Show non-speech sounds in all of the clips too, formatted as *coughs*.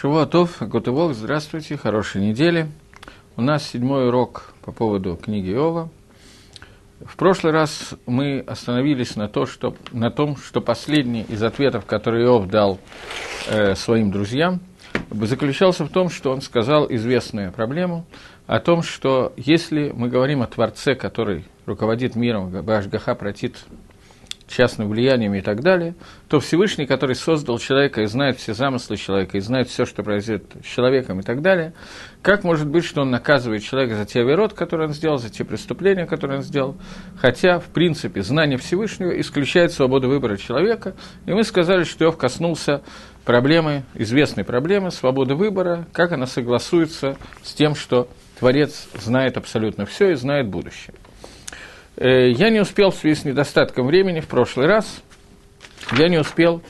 Шивуатов, Готывок, здравствуйте, хорошей недели. У нас седьмой урок по поводу книги Иова. В прошлый раз мы остановились на, то, что, на том, что последний из ответов, который Иов дал э, своим друзьям, заключался в том, что он сказал известную проблему о том, что если мы говорим о Творце, который руководит миром, Башгаха протит частным влиянием и так далее, то Всевышний, который создал человека и знает все замыслы человека, и знает все, что произойдет с человеком и так далее, как может быть, что он наказывает человека за те верот, которые он сделал, за те преступления, которые он сделал, хотя, в принципе, знание Всевышнего исключает свободу выбора человека, и мы сказали, что Иов коснулся проблемы, известной проблемы свободы выбора, как она согласуется с тем, что Творец знает абсолютно все и знает будущее. Э, я не успел в связи с недостатком времени в прошлый раз, я не успел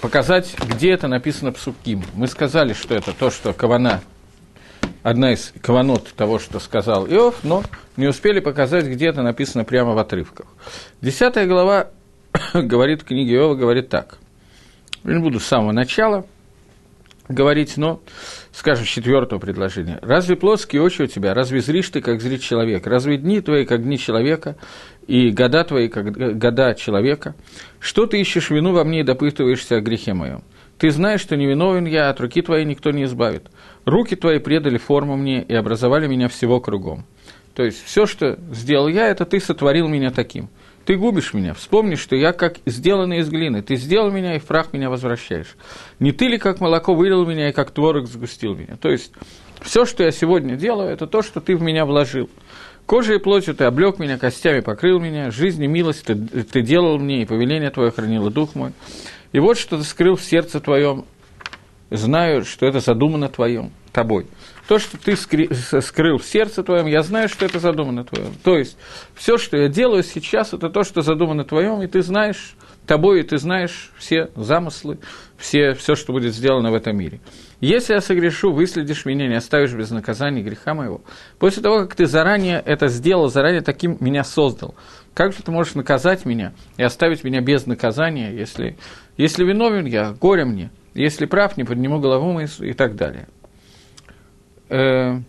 показать, где это написано псуким. Мы сказали, что это то, что Кавана, одна из каванот того, что сказал Иов, но не успели показать, где это написано прямо в отрывках. Десятая глава *coughs* говорит, книги Иова говорит так. Я не буду с самого начала говорить, но скажем, четвертого предложения. «Разве плоские очи у тебя? Разве зришь ты, как зрит человек? Разве дни твои, как дни человека, и года твои, как года человека? Что ты ищешь вину во мне и допытываешься о грехе моем? Ты знаешь, что невиновен я, от руки твоей никто не избавит. Руки твои предали форму мне и образовали меня всего кругом». То есть, все, что сделал я, это ты сотворил меня таким – ты губишь меня. Вспомни, что я как сделанный из глины. Ты сделал меня, и в прах меня возвращаешь. Не ты ли, как молоко, вылил меня, и как творог сгустил меня. То есть, все, что я сегодня делаю, это то, что ты в меня вложил. Кожей и плотью ты облег меня, костями покрыл меня, жизнь и милость ты, ты делал мне, и повеление твое хранило дух мой. И вот что ты скрыл в сердце твоем, знаю, что это задумано твоем, тобой то, что ты скрыл в сердце твоем, я знаю, что это задумано твоем. То есть, все, что я делаю сейчас, это то, что задумано твоем, и ты знаешь, тобой, и ты знаешь все замыслы, все, все, что будет сделано в этом мире. Если я согрешу, выследишь меня, не оставишь без наказания греха моего. После того, как ты заранее это сделал, заранее таким меня создал, как же ты можешь наказать меня и оставить меня без наказания, если, если виновен я, горе мне, если прав, не подниму голову и так далее. Э,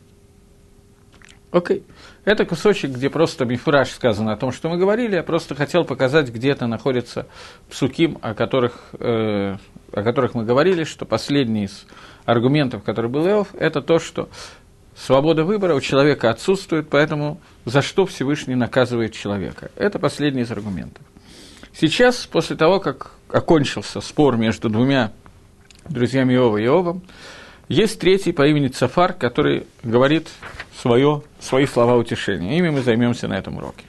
окей. Это кусочек, где просто мифраж сказано о том, что мы говорили. Я просто хотел показать, где это находится псуким, о которых, э, о которых мы говорили, что последний из аргументов, который был Иов, это то, что свобода выбора у человека отсутствует, поэтому за что Всевышний наказывает человека. Это последний из аргументов. Сейчас, после того, как окончился спор между двумя друзьями Иова и Иовом, есть третий по имени Цафар, который говорит свое, свои слова утешения. Ими мы займемся на этом уроке.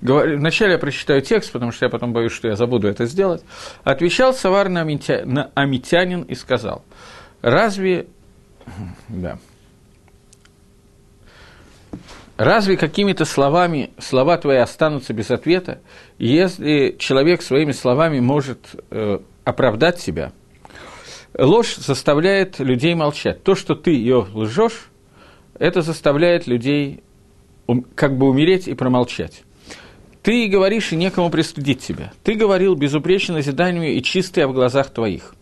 Вначале я прочитаю текст, потому что я потом боюсь, что я забуду это сделать. Отвечал Савар на, амитя... на Амитянин и сказал, разве... *laughs* Да. Разве какими-то словами слова твои останутся без ответа, если человек своими словами может э, оправдать себя – ложь заставляет людей молчать. То, что ты ее лжешь, это заставляет людей как бы умереть и промолчать. Ты говоришь, и некому пристудить тебя. Ты говорил безупречно назиданию и чистый в глазах твоих.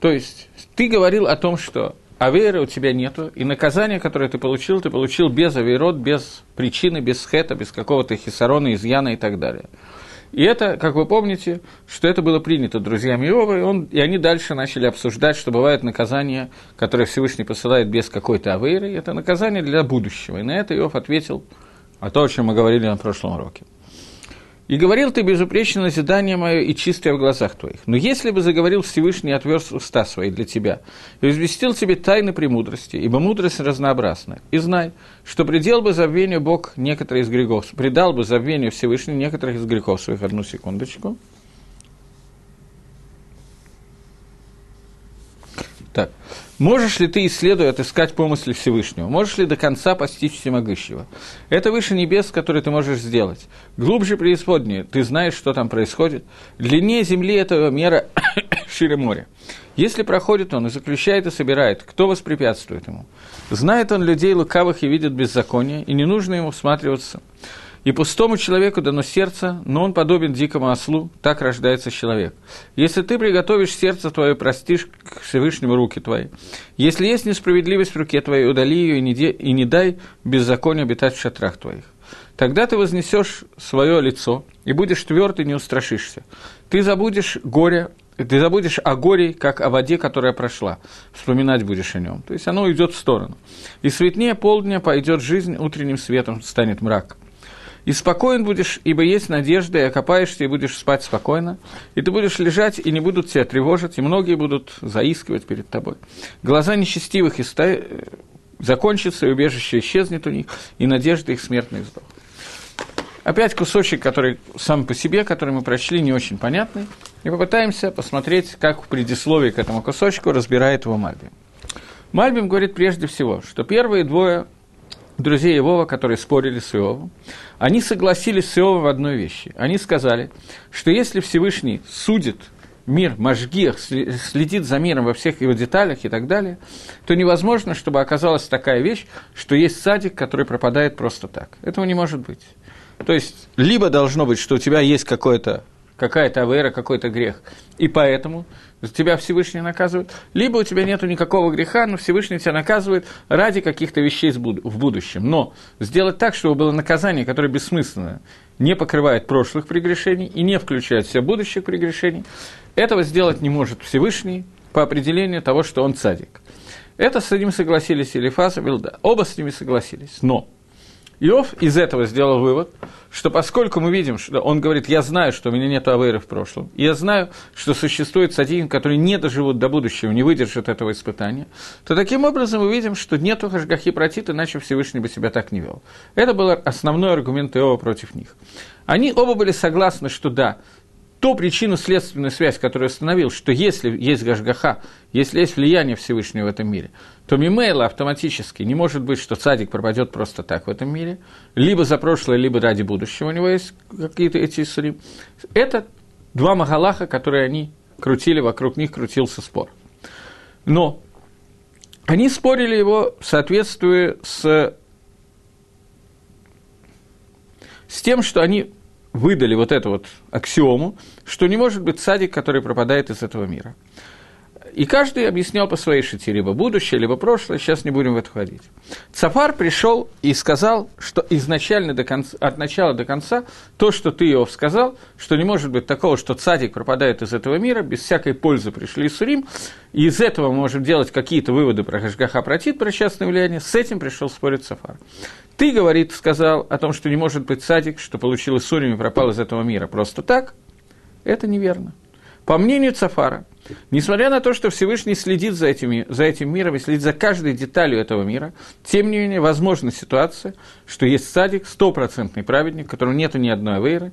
То есть, ты говорил о том, что аверы у тебя нету, и наказание, которое ты получил, ты получил без аверот, без причины, без хета, без какого-то хисарона, изъяна и так далее. И это, как вы помните, что это было принято друзьями Иова, и, он, и они дальше начали обсуждать, что бывает наказание, которое Всевышний посылает без какой-то авейры, это наказание для будущего. И на это Иов ответил о том, о чем мы говорили на прошлом уроке. И говорил ты безупречно назидание мое и чистое в глазах твоих. Но если бы заговорил Всевышний, отверз уста свои для тебя, и известил тебе тайны премудрости, ибо мудрость разнообразна, и знай, что предел бы забвению Бог некоторые из грехов, предал бы забвению Всевышний некоторых из грехов своих. Одну секундочку. Так. Можешь ли ты, исследуя, отыскать помысли Всевышнего? Можешь ли до конца постичь всемогущего? Это выше небес, который ты можешь сделать. Глубже преисподнее, ты знаешь, что там происходит. Длиннее земли этого мера *coughs* шире моря. Если проходит он и заключает и собирает, кто воспрепятствует ему? Знает он людей лукавых и видит беззаконие, и не нужно ему всматриваться. И пустому человеку дано сердце, но он подобен дикому ослу, так рождается человек. Если ты приготовишь сердце твое, простишь к Всевышнему руки твои. Если есть несправедливость в руке твоей, удали ее и не, де, и не дай беззаконию обитать в шатрах твоих. Тогда ты вознесешь свое лицо и будешь тверд и не устрашишься. Ты забудешь горе ты забудешь о горе, как о воде, которая прошла. Вспоминать будешь о нем. То есть оно идет в сторону. И светнее полдня пойдет жизнь, утренним светом станет мрак. И спокоен будешь, ибо есть надежда, и окопаешься, и будешь спать спокойно. И ты будешь лежать, и не будут тебя тревожить, и многие будут заискивать перед тобой. Глаза нечестивых и ста... закончатся, и убежище исчезнет у них, и надежда их смертных сдох. Опять кусочек, который сам по себе, который мы прочли, не очень понятный. И попытаемся посмотреть, как в предисловии к этому кусочку разбирает его Мальбим. Мальбим говорит прежде всего, что первые двое друзей Иова, которые спорили с Иовом, они согласились с Иовом в одной вещи. Они сказали, что если Всевышний судит мир Машгиах, следит за миром во всех его деталях и так далее, то невозможно, чтобы оказалась такая вещь, что есть садик, который пропадает просто так. Этого не может быть. То есть, либо должно быть, что у тебя есть какое-то какая-то авера, какой-то грех, и поэтому тебя Всевышний наказывает, либо у тебя нет никакого греха, но Всевышний тебя наказывает ради каких-то вещей в будущем. Но сделать так, чтобы было наказание, которое бессмысленное, не покрывает прошлых прегрешений и не включает все будущих прегрешений, этого сделать не может Всевышний по определению того, что он цадик. Это с этим согласились Элифаз и Вилда. Оба с ними согласились. Но Иов из этого сделал вывод, что поскольку мы видим, что он говорит, я знаю, что у меня нет авейры в прошлом, я знаю, что существует садин, который не доживут до будущего, не выдержат этого испытания, то таким образом мы видим, что нету хашгахи протит, иначе Всевышний бы себя так не вел. Это был основной аргумент Иова против них. Они оба были согласны, что да, ту причину-следственную связь, которую установил, что если есть Гашгаха, если есть влияние Всевышнего в этом мире, то Мимейла автоматически не может быть, что цадик пропадет просто так в этом мире, либо за прошлое, либо ради будущего у него есть какие-то эти исурим. Это два Магалаха, которые они крутили, вокруг них крутился спор. Но они спорили его в соответствии с, с тем, что они выдали вот эту вот аксиому, что не может быть садик, который пропадает из этого мира. И каждый объяснял по своей шите, либо будущее, либо прошлое, сейчас не будем в это ходить. Цафар пришел и сказал, что изначально до конца, от начала до конца, то, что ты, Иов, сказал, что не может быть такого, что цадик пропадает из этого мира, без всякой пользы пришли из Сурим, и из этого мы можем делать какие-то выводы про Хашгаха Протит, про частное влияние, с этим пришел спорить Цафар. Ты, говорит, сказал о том, что не может быть садик, что получил Исурим и пропал из этого мира просто так. Это неверно. По мнению Цафара, несмотря на то, что Всевышний следит за, этими, за этим миром и следит за каждой деталью этого мира, тем не менее, возможна ситуация, что есть садик, стопроцентный праведник, которого нет ни одной авейры,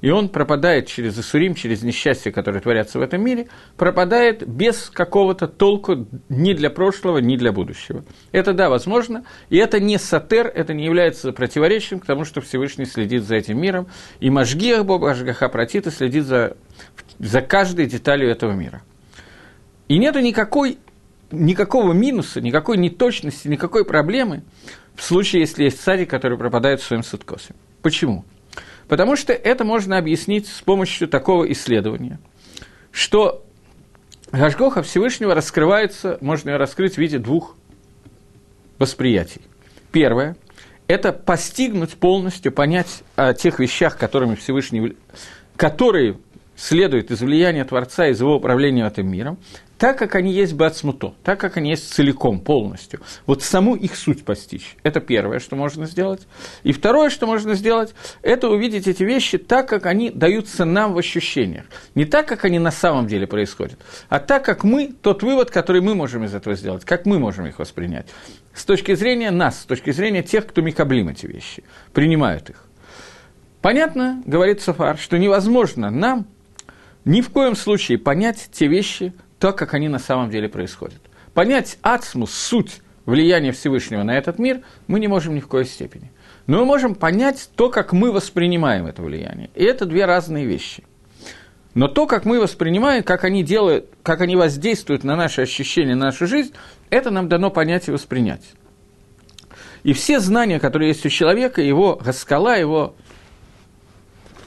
и он пропадает через Исурим, через несчастья, которые творятся в этом мире, пропадает без какого-то толку ни для прошлого, ни для будущего. Это да, возможно, и это не сатер, это не является противоречием к тому, что Всевышний следит за этим миром, и Машгиах Бога, Ашгаха Протита следит за, за каждой деталью этого мира. И нету никакой, никакого минуса, никакой неточности, никакой проблемы в случае, если есть садик, который пропадает в своем садкосе. Почему? Потому что это можно объяснить с помощью такого исследования, что Гашгоха Всевышнего раскрывается, можно ее раскрыть в виде двух восприятий. Первое – это постигнуть полностью, понять о тех вещах, которыми Всевышний, которые следуют из влияния Творца, из его управления этим миром, так, как они есть бацмуто, так, как они есть целиком, полностью. Вот саму их суть постичь. Это первое, что можно сделать. И второе, что можно сделать, это увидеть эти вещи так, как они даются нам в ощущениях. Не так, как они на самом деле происходят, а так, как мы, тот вывод, который мы можем из этого сделать, как мы можем их воспринять. С точки зрения нас, с точки зрения тех, кто микаблим эти вещи, принимают их. Понятно, говорит Сафар, что невозможно нам ни в коем случае понять те вещи, так, как они на самом деле происходят. Понять ацмус, суть влияния Всевышнего на этот мир, мы не можем ни в коей степени. Но мы можем понять то, как мы воспринимаем это влияние. И это две разные вещи. Но то, как мы воспринимаем, как они делают, как они воздействуют на наши ощущения, на нашу жизнь, это нам дано понять и воспринять. И все знания, которые есть у человека, его гаскала, его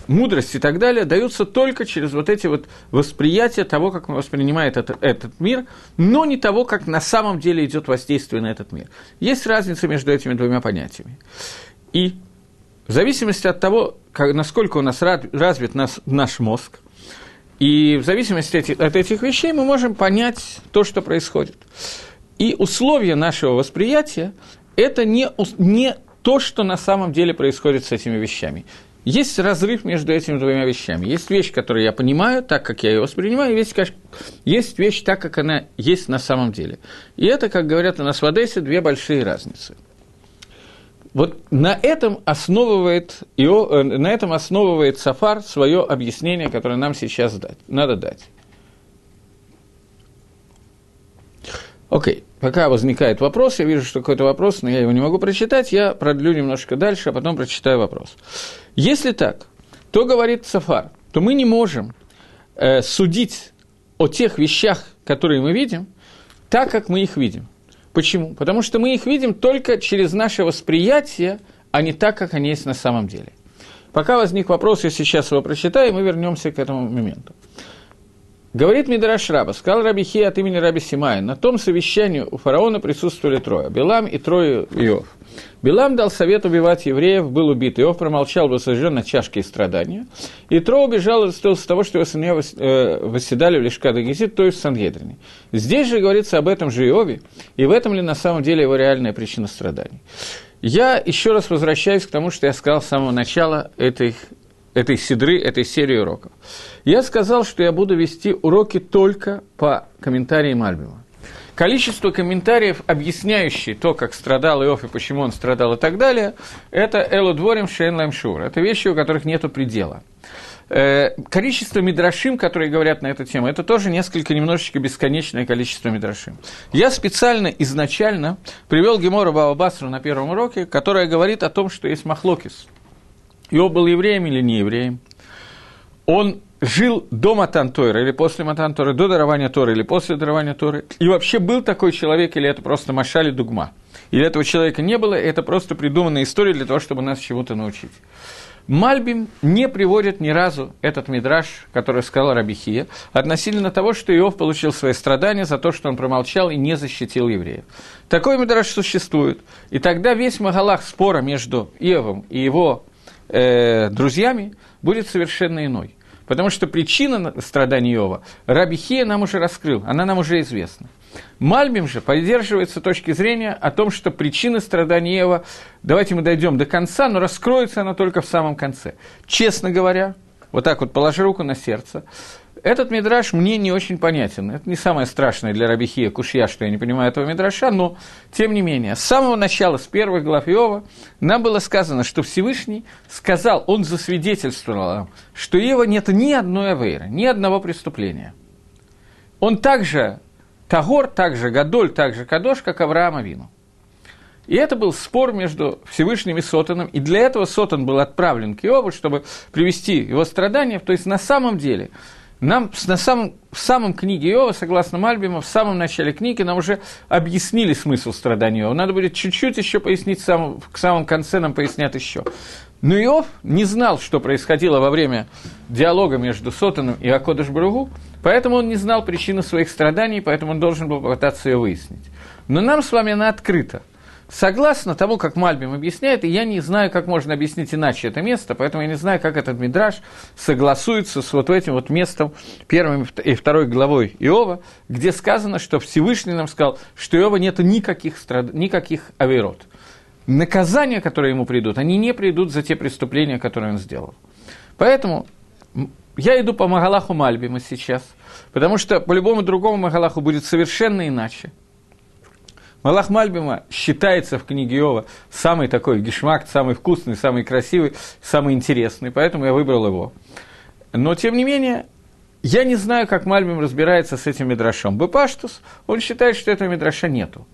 мудрость и так далее даются только через вот эти вот восприятия того, как воспринимает это, этот мир, но не того, как на самом деле идет воздействие на этот мир. Есть разница между этими двумя понятиями. И в зависимости от того, как, насколько у нас развит нас, наш мозг, и в зависимости от этих вещей мы можем понять то, что происходит. И условия нашего восприятия – это не, не то, что на самом деле происходит с этими вещами. Есть разрыв между этими двумя вещами. Есть вещь, которую я понимаю, так как я ее воспринимаю, есть, есть вещь, так как она есть на самом деле. И это, как говорят у нас в Одессе, две большие разницы. Вот на этом основывает, Ио, э, на этом основывает Сафар свое объяснение, которое нам сейчас дать, надо дать. Окей, пока возникает вопрос, я вижу, что какой-то вопрос, но я его не могу прочитать, я продлю немножко дальше, а потом прочитаю вопрос. Если так, то говорит Сафар, то мы не можем э, судить о тех вещах, которые мы видим, так, как мы их видим. Почему? Потому что мы их видим только через наше восприятие, а не так, как они есть на самом деле. Пока возник вопрос, я сейчас его прочитаю, и мы вернемся к этому моменту. Говорит Мидраш Раба, сказал Раби Хи от имени Раби Симая, на том совещании у фараона присутствовали трое, Белам и трое Иов. Белам дал совет убивать евреев, был убит. Иов промолчал, был сожжен на чашке и страдания. И Тро убежал из того, что его сыновья э, восседали в Лешкада Гезит, то есть в Сангедрине. Здесь же говорится об этом же Иове, и в этом ли на самом деле его реальная причина страданий. Я еще раз возвращаюсь к тому, что я сказал с самого начала этой этой седры, этой серии уроков. Я сказал, что я буду вести уроки только по комментариям Альбима. Количество комментариев, объясняющие то, как страдал Иов и почему он страдал и так далее, это Элу Дворим Шейн Шур. Это вещи, у которых нет предела. Э, количество мидрашим, которые говорят на эту тему, это тоже несколько, немножечко бесконечное количество мидрашим. Я специально изначально привел Гемора Баобасру на первом уроке, которая говорит о том, что есть махлокис – Иов был евреем или не евреем. Он жил до Матан Тойра или после Матан Торы, до дарования Торы или после дарования Торы. И вообще был такой человек, или это просто Машали Дугма. Или этого человека не было, это просто придуманная история для того, чтобы нас чему-то научить. Мальбим не приводит ни разу этот мидраж, который сказал Рабихия, относительно того, что Иов получил свои страдания за то, что он промолчал и не защитил евреев. Такой мидраж существует. И тогда весь Магалах спора между Иовом и его э, друзьями, будет совершенно иной. Потому что причина страдания Иова Раби Хия нам уже раскрыл, она нам уже известна. Мальбим же поддерживается точки зрения о том, что причина страдания Иова, давайте мы дойдем до конца, но раскроется она только в самом конце. Честно говоря, вот так вот положи руку на сердце, этот мидраж мне не очень понятен. Это не самое страшное для Рабихия Кушья, что я не понимаю этого мидраша, но, тем не менее, с самого начала, с первых глав Иова, нам было сказано, что Всевышний сказал, он засвидетельствовал, что Ева нет ни одной авейры, ни одного преступления. Он также Тагор, также Гадоль, также Кадош, как Авраам Авину. И это был спор между Всевышним и Сотаном, и для этого Сотан был отправлен к Иову, чтобы привести его страдания. То есть, на самом деле, нам на самом, в самом книге Иова, согласно Мальбиму, в самом начале книги нам уже объяснили смысл страдания Иова. Надо будет чуть-чуть еще пояснить, сам, к самому конце нам пояснят еще. Но Иов не знал, что происходило во время диалога между Сотаном и Акодыш Бругу, поэтому он не знал причины своих страданий, поэтому он должен был попытаться ее выяснить. Но нам с вами она открыта. Согласно тому, как Мальбим объясняет, и я не знаю, как можно объяснить иначе это место, поэтому я не знаю, как этот мидраж согласуется с вот этим вот местом, первой и второй главой Иова, где сказано, что Всевышний нам сказал, что Иова нет никаких, страд... никаких авирот. Наказания, которые ему придут, они не придут за те преступления, которые он сделал. Поэтому я иду по Магалаху Мальбима сейчас, потому что по любому другому Магалаху будет совершенно иначе. Малах Мальбима считается в книге Иова самый такой гешмак, самый вкусный, самый красивый, самый интересный, поэтому я выбрал его. Но, тем не менее, я не знаю, как Мальбим разбирается с этим Мидрашом. Бепаштус, он считает, что этого Мидраша нету.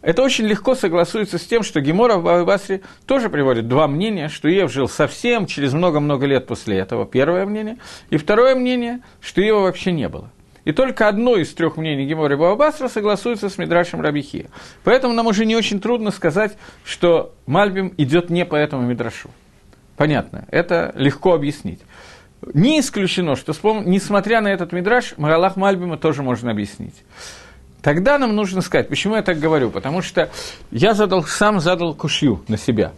Это очень легко согласуется с тем, что Гемора в Бабы тоже приводит два мнения, что Ев жил совсем через много-много лет после этого, первое мнение, и второе мнение, что Ева вообще не было. И только одно из трех мнений Гемора и Бабасра согласуется с Мидрашем Рабихи. Поэтому нам уже не очень трудно сказать, что Мальбим идет не по этому Мидрашу. понятно, это легко объяснить. Не исключено, что, несмотря на этот мидраж, Магалах Мальбима тоже можно объяснить. Тогда нам нужно сказать, почему я так говорю, потому что я задал, сам задал кушью на себя.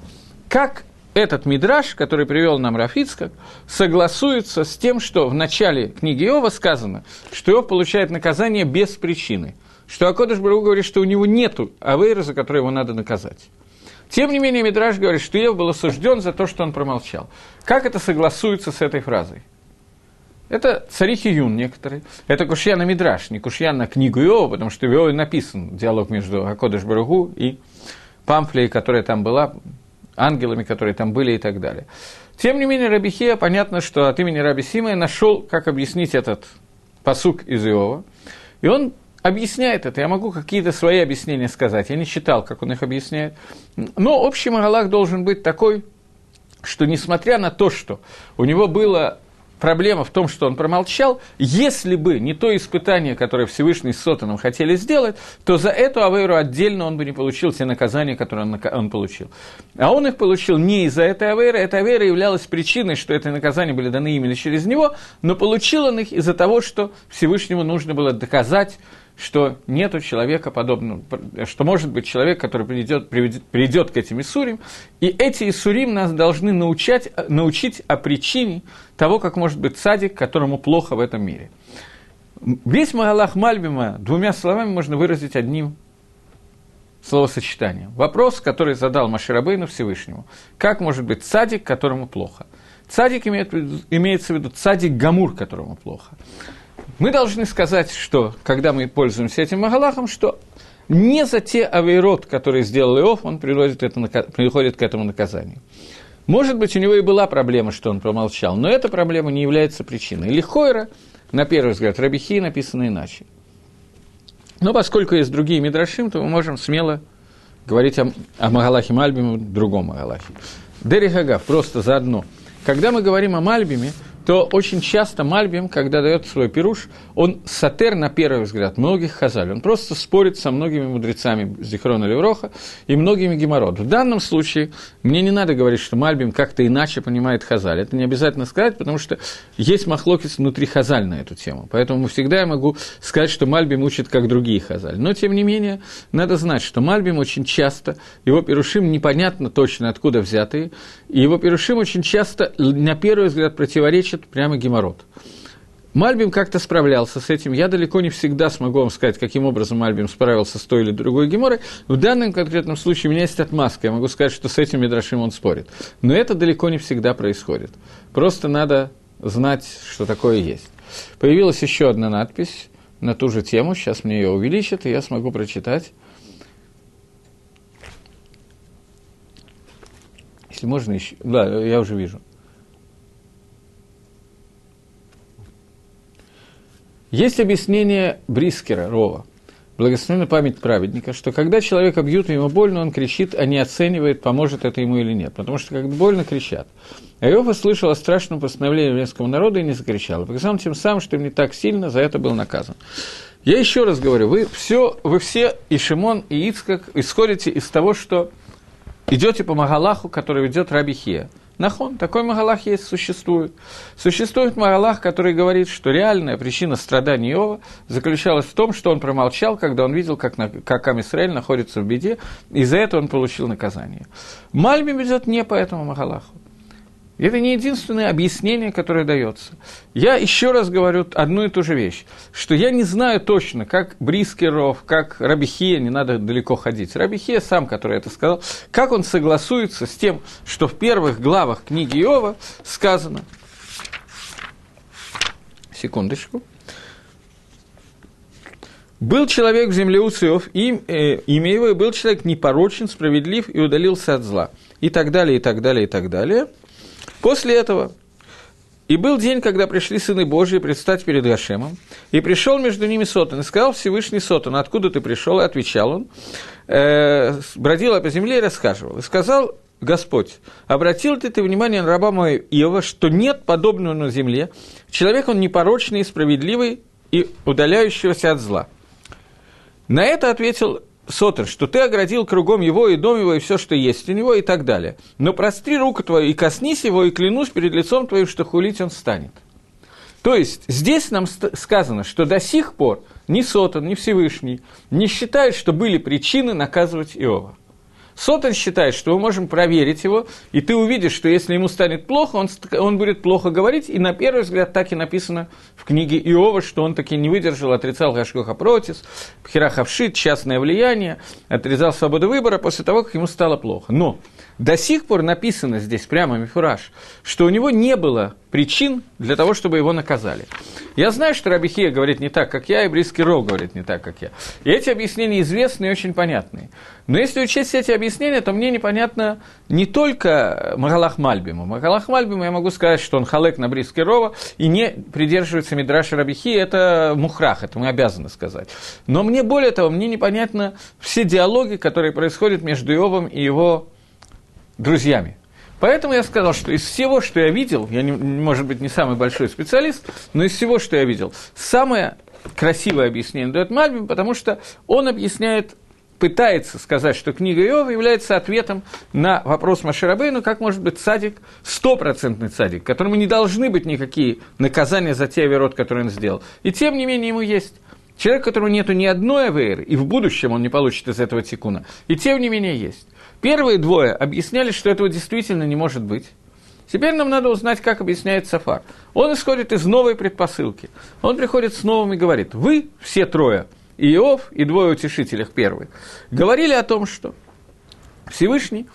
Как этот мидраж, который привел нам Рафицкак, согласуется с тем, что в начале книги Иова сказано, что Иов получает наказание без причины, что Акодыш Бару говорит, что у него нет авейра, за который его надо наказать. Тем не менее, Мидраж говорит, что Иов был осужден за то, что он промолчал. Как это согласуется с этой фразой? Это царихи Юн некоторые. Это кушья на Мидраш, не кушья на книгу Иова, потому что в Иове написан диалог между Акодыш Баругу и Памфлей, которая там была, ангелами, которые там были и так далее. Тем не менее, Рабихия, понятно, что от имени Раби Симая нашел, как объяснить этот посук из Иова. И он объясняет это. Я могу какие-то свои объяснения сказать. Я не читал, как он их объясняет. Но общий Магалах должен быть такой, что несмотря на то, что у него было проблема в том, что он промолчал, если бы не то испытание, которое Всевышний с Сотаном хотели сделать, то за эту Авейру отдельно он бы не получил те наказания, которые он, он получил. А он их получил не из-за этой Авейры, эта Авейра являлась причиной, что эти наказания были даны именно через него, но получил он их из-за того, что Всевышнему нужно было доказать, что нету человека подобного, что может быть человек, который придет, приведет, придет к этим Исурим, и эти Исурим нас должны научать, научить о причине того, как может быть садик, которому плохо в этом мире. Весь Магалах Мальбима двумя словами можно выразить одним словосочетанием. Вопрос, который задал Маширабейну Всевышнему. Как может быть садик, которому плохо? Цадик имеет, имеется в виду цадик Гамур, которому плохо. Мы должны сказать, что, когда мы пользуемся этим Магалахом, что не за те авейрот, которые сделал Иов, он приходит, это, приходит к этому наказанию. Может быть, у него и была проблема, что он промолчал, но эта проблема не является причиной. Или Хойра, на первый взгляд, Рабихи написано иначе. Но поскольку есть другие Мидрашим, то мы можем смело говорить о, о Магалахе Мальбиме, другом Магалахе. Дери Хагав, просто заодно. Когда мы говорим о Мальбиме, то очень часто Мальбим, когда дает свой пируш, он сатер, на первый взгляд, многих хазаль. Он просто спорит со многими мудрецами Зихрона Левроха и многими геморрот. В данном случае мне не надо говорить, что Мальбим как-то иначе понимает хазаль. Это не обязательно сказать, потому что есть махлокис внутри хазаль на эту тему. Поэтому всегда я могу сказать, что Мальбим учит как другие хазаль. Но, тем не менее, надо знать, что Мальбим очень часто, его пирушим непонятно точно откуда взятые, и его пирушим очень часто, на первый взгляд, противоречат значит прямо геморрот. Мальбим как-то справлялся с этим. Я далеко не всегда смогу вам сказать, каким образом Мальбим справился с той или другой геморой. В данном конкретном случае у меня есть отмазка. Я могу сказать, что с этим Мидрашим он спорит. Но это далеко не всегда происходит. Просто надо знать, что такое есть. Появилась еще одна надпись на ту же тему. Сейчас мне ее увеличат, и я смогу прочитать. Если можно еще... Да, я уже вижу. Есть объяснение Брискера, Рова, благословенная память праведника, что когда человека бьют, ему больно, он кричит, а не оценивает, поможет это ему или нет. Потому что, когда больно, кричат. А Иов услышал о страшном постановлении еврейского народа и не закричал. Показал тем самым, что им не так сильно за это был наказан. Я еще раз говорю, вы все, вы все, и Шимон, и Ицкак, исходите из того, что идете по Магалаху, который ведет Раби Хия. Нахон, такой Магалах есть, существует. Существует Магалах, который говорит, что реальная причина страданий Иова заключалась в том, что он промолчал, когда он видел, как, на, как Амисраэль находится в беде, и за это он получил наказание. Мальби ведет не по этому Магалаху. Это не единственное объяснение, которое дается. Я еще раз говорю одну и ту же вещь, что я не знаю точно, как Брискеров, как Рабихия, не надо далеко ходить. Рабихия сам, который это сказал, как он согласуется с тем, что в первых главах книги Иова сказано, секундочку, был человек в земле Уциов, им, э, имя его, и был человек непорочен, справедлив и удалился от зла. И так далее, и так далее, и так далее – После этого и был день, когда пришли сыны Божьи предстать перед Гашемом, и пришел между ними Сотан, и сказал Всевышний Сотан, откуда ты пришел, и отвечал он, э, бродил по земле и рассказывал, и сказал Господь, обратил ли ты внимание на раба моего Иова, что нет подобного на земле, человек он непорочный, справедливый и удаляющегося от зла. На это ответил Сотер, что ты оградил кругом его и дом его, и все, что есть у него, и так далее. Но простри руку твою и коснись его, и клянусь перед лицом твоим, что хулить он станет. То есть здесь нам сказано, что до сих пор ни Сотон, ни Всевышний не считают, что были причины наказывать Иова. Сотон считает, что мы можем проверить его, и ты увидишь, что если ему станет плохо, он, он будет плохо говорить, и на первый взгляд так и написано в книге Иова, что он таки не выдержал, отрицал Гашгоха Протис, Пхирахавшит, частное влияние, отрезал свободу выбора после того, как ему стало плохо. Но до сих пор написано здесь прямо мифураж, что у него не было причин для того, чтобы его наказали. Я знаю, что Рабихия говорит не так, как я, и Бриский Ров говорит не так, как я. И эти объяснения известны и очень понятные. Но если учесть эти объяснения, то мне непонятно не только Магалах Мальбима. Магалах Мальбима я могу сказать, что он халек на Бриский Рова и не придерживается Мидраша Рабихи, это мухрах, это мы обязаны сказать. Но мне более того, мне непонятно все диалоги, которые происходят между Иовом и его друзьями. Поэтому я сказал, что из всего, что я видел, я, не, может быть, не самый большой специалист, но из всего, что я видел, самое красивое объяснение дает Мальбим, потому что он объясняет, пытается сказать, что книга Иова является ответом на вопрос Маширабейну, как может быть садик, стопроцентный садик, которому не должны быть никакие наказания за те оверот, которые он сделал. И тем не менее ему есть. Человек, у которого нету ни одной аверы, и в будущем он не получит из этого тикуна, и тем не менее есть. Первые двое объясняли, что этого действительно не может быть. Теперь нам надо узнать, как объясняет Сафар. Он исходит из новой предпосылки. Он приходит с новым и говорит, вы, все трое, и Иов, и двое утешителях первые, говорили о том, что Всевышний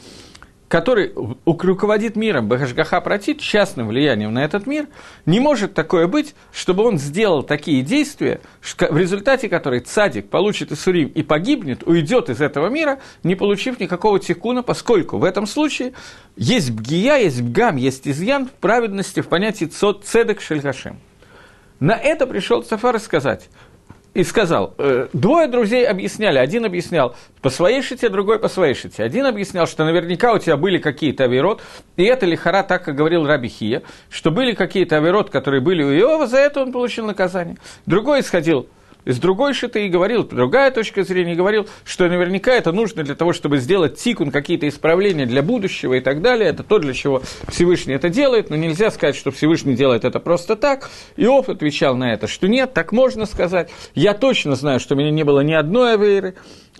который руководит миром, Бахашгаха протит частным влиянием на этот мир, не может такое быть, чтобы он сделал такие действия, в результате которой цадик получит Исурим и погибнет, уйдет из этого мира, не получив никакого тикуна, поскольку в этом случае есть бгия, есть бгам, есть изъян в праведности в понятии цедек шельгашем. На это пришел Цафар сказать, и сказал, э, двое друзей объясняли, один объяснял по своей шите, другой по своей шите. Один объяснял, что наверняка у тебя были какие-то авирот, и это лихара так, как говорил Раби Хия, что были какие-то авирот, которые были у Иова, за это он получил наказание. Другой исходил из другой шиты и говорил, другая точка зрения говорил, что наверняка это нужно для того, чтобы сделать тикун, какие-то исправления для будущего и так далее. Это то, для чего Всевышний это делает, но нельзя сказать, что Всевышний делает это просто так. Иов отвечал на это, что нет, так можно сказать. Я точно знаю, что у меня не было ни одной авейры,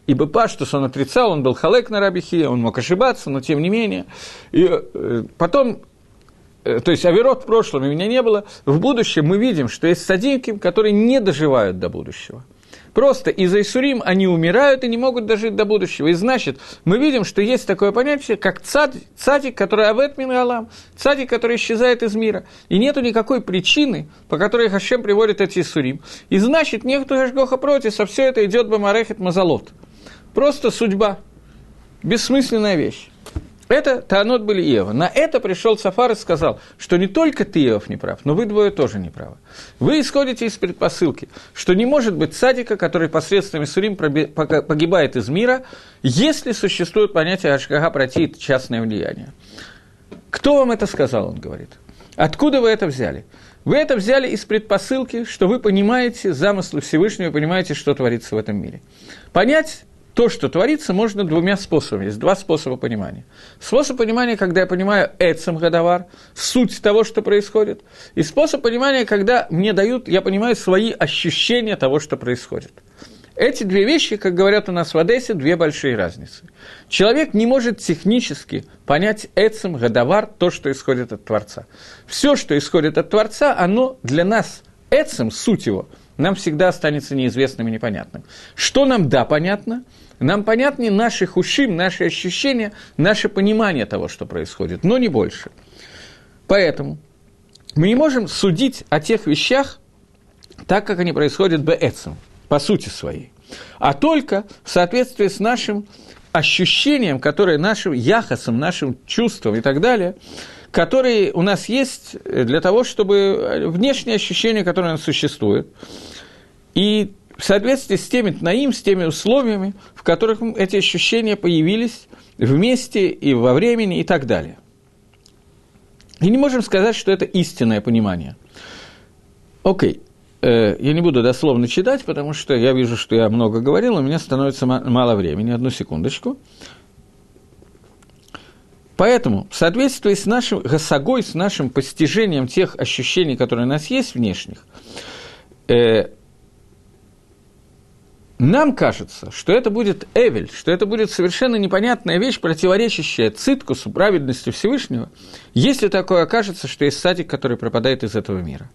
Ибо Паштус он отрицал, он был халек на Рабихе, он мог ошибаться, но тем не менее. И э, потом то есть Аверот в прошлом у меня не было, в будущем мы видим, что есть садинки, которые не доживают до будущего. Просто из-за Исурим они умирают и не могут дожить до будущего. И значит, мы видим, что есть такое понятие, как цад, цадик, который авет мингалам, цадик, который исчезает из мира. И нету никакой причины, по которой Хашем приводит эти Исурим. И значит, нету Хашгоха против, а все это идет Бамарехет Мазалот. Просто судьба. Бессмысленная вещь. Это Таанот были Иова. На это пришел Сафар и сказал, что не только ты, Иов, не прав, но вы двое тоже не правы. Вы исходите из предпосылки, что не может быть садика, который посредством Сурим погибает из мира, если существует понятие Ашкага протит, частное влияние. Кто вам это сказал, он говорит. Откуда вы это взяли? Вы это взяли из предпосылки, что вы понимаете замыслы Всевышнего, понимаете, что творится в этом мире. Понять то, что творится, можно двумя способами. Есть два способа понимания. Способ понимания, когда я понимаю эцем гадавар, суть того, что происходит. И способ понимания, когда мне дают, я понимаю свои ощущения того, что происходит. Эти две вещи, как говорят у нас в Одессе, две большие разницы. Человек не может технически понять эцем, гадавар, то, что исходит от Творца. Все, что исходит от Творца, оно для нас, эцем, суть его, нам всегда останется неизвестным и непонятным. Что нам да понятно – нам понятнее наши хушим, наши ощущения, наше понимание того, что происходит, но не больше. Поэтому мы не можем судить о тех вещах так, как они происходят бээцем, по сути своей, а только в соответствии с нашим ощущением, которое нашим яхосом, нашим чувством и так далее, которые у нас есть для того, чтобы внешние ощущения, которые у нас существуют, и в соответствии с теми тнаим, с теми условиями, в которых эти ощущения появились вместе и во времени и так далее. И не можем сказать, что это истинное понимание. Окей. э, я не буду дословно читать, потому что я вижу, что я много говорил, у меня становится мало времени. Одну секундочку. Поэтому, в соответствии с нашим гасагой, с нашим постижением тех ощущений, которые у нас есть внешних, э, нам кажется, что это будет Эвель, что это будет совершенно непонятная вещь, противоречащая циткусу, праведности Всевышнего, если такое окажется, что есть садик, который пропадает из этого мира.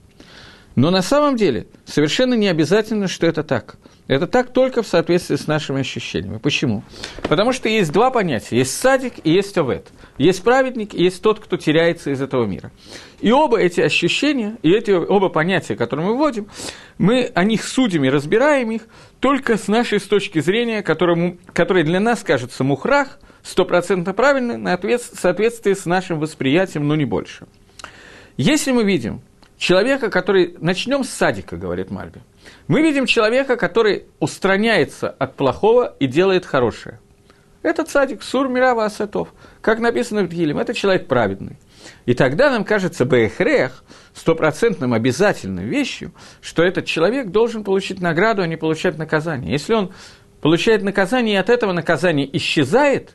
Но на самом деле совершенно не обязательно, что это так. Это так только в соответствии с нашими ощущениями. Почему? Потому что есть два понятия. Есть садик и есть овет. Есть праведник и есть тот, кто теряется из этого мира. И оба эти ощущения, и эти оба понятия, которые мы вводим, мы о них судим и разбираем их только с нашей с точки зрения, которая, которая для нас кажется мухрах, стопроцентно правильной, на соответствии с нашим восприятием, но не больше. Если мы видим человека, который... Начнем с садика, говорит Мальби. Мы видим человека, который устраняется от плохого и делает хорошее. Это садик, сур мирава асатов. Как написано в Дгилем, это человек праведный. И тогда нам кажется бэхрех, стопроцентным обязательной вещью, что этот человек должен получить награду, а не получать наказание. Если он получает наказание, и от этого наказание исчезает,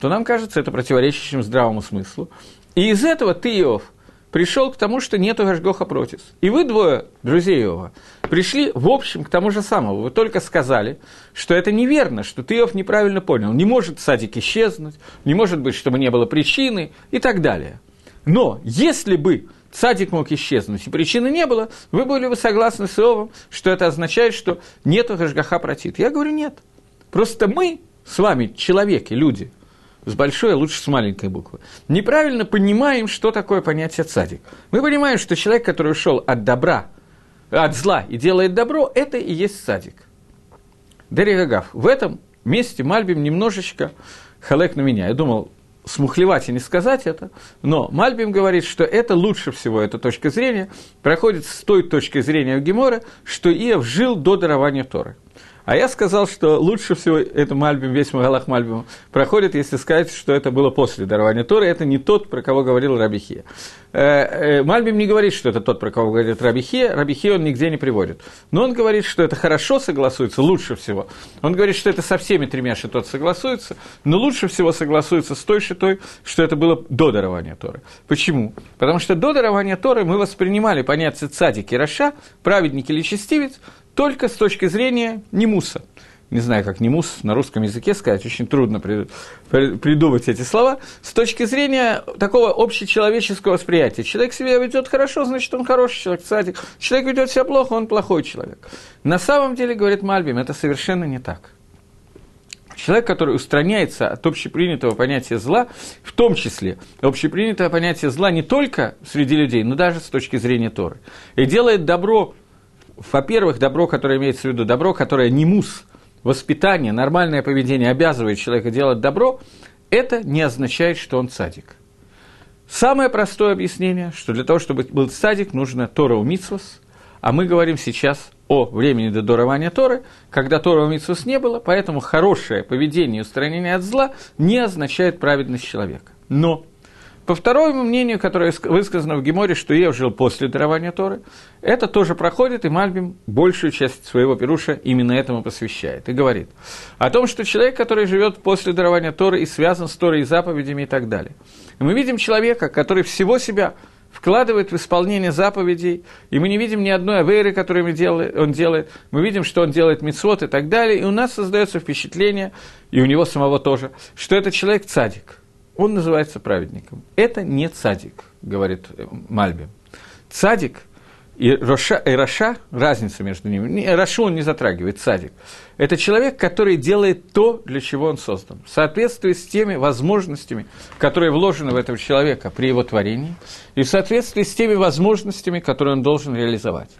то нам кажется это противоречащим здравому смыслу. И из этого ты, Иов, пришел к тому, что нету Гашгоха протис. И вы двое, друзей его, пришли, в общем, к тому же самому. Вы только сказали, что это неверно, что ты Иов неправильно понял. Не может садик исчезнуть, не может быть, чтобы не было причины и так далее. Но если бы садик мог исчезнуть, и причины не было, вы были бы согласны с Иовом, что это означает, что нету Гашгаха протит. Я говорю, нет. Просто мы с вами, человеки, люди – с большой, а лучше с маленькой буквы, неправильно понимаем, что такое понятие цадик. Мы понимаем, что человек, который ушел от добра, от зла и делает добро, это и есть цадик. Дерегагав. В этом месте Мальбим немножечко халек на меня. Я думал, смухлевать и не сказать это, но Мальбим говорит, что это лучше всего, эта точка зрения, проходит с той точки зрения Гемора, что Иов жил до дарования Торы. А я сказал, что лучше всего это Мальбим, весь Магалах Мальбим проходит, если сказать, что это было после дарования Торы. Это не тот, про кого говорил Рабихия. Э, э, Мальбим не говорит, что это тот, про кого говорит Рабихия. Рабихия он нигде не приводит. Но он говорит, что это хорошо согласуется, лучше всего. Он говорит, что это со всеми тремя шитот согласуется, но лучше всего согласуется с той шитой, что это было до дарования Торы. Почему? Потому что до дарования Торы мы воспринимали понятие цадик и раша, праведник или честивец, только с точки зрения немуса. Не знаю, как немус на русском языке сказать, очень трудно придумать эти слова. С точки зрения такого общечеловеческого восприятия. Человек себя ведет хорошо, значит, он хороший человек, садик. Человек ведет себя плохо, он плохой человек. На самом деле, говорит Мальбим, это совершенно не так. Человек, который устраняется от общепринятого понятия зла, в том числе общепринятое понятие зла не только среди людей, но даже с точки зрения Торы, и делает добро во-первых, добро, которое имеется в виду, добро, которое не мус, воспитание, нормальное поведение обязывает человека делать добро, это не означает, что он садик. Самое простое объяснение, что для того, чтобы был садик, нужно Тора у Митсвос, а мы говорим сейчас о времени до дарования Торы, когда Тора у Митсвос не было, поэтому хорошее поведение и устранение от зла не означает праведность человека. Но по второму мнению, которое высказано в Геморе, что Ев жил после дарования Торы, это тоже проходит, и Мальбим большую часть своего пируша именно этому посвящает. И говорит о том, что человек, который живет после дарования Торы и связан с Торой и заповедями и так далее. Мы видим человека, который всего себя вкладывает в исполнение заповедей, и мы не видим ни одной аверы, которую он делает, мы видим, что он делает мицвод и так далее, и у нас создается впечатление, и у него самого тоже, что этот человек цадик – он называется праведником. Это не цадик, говорит э, Мальби. Цадик и Роша, и Роша, разница между ними, Рошу он не затрагивает, цадик. Это человек, который делает то, для чего он создан, в соответствии с теми возможностями, которые вложены в этого человека при его творении, и в соответствии с теми возможностями, которые он должен реализовать.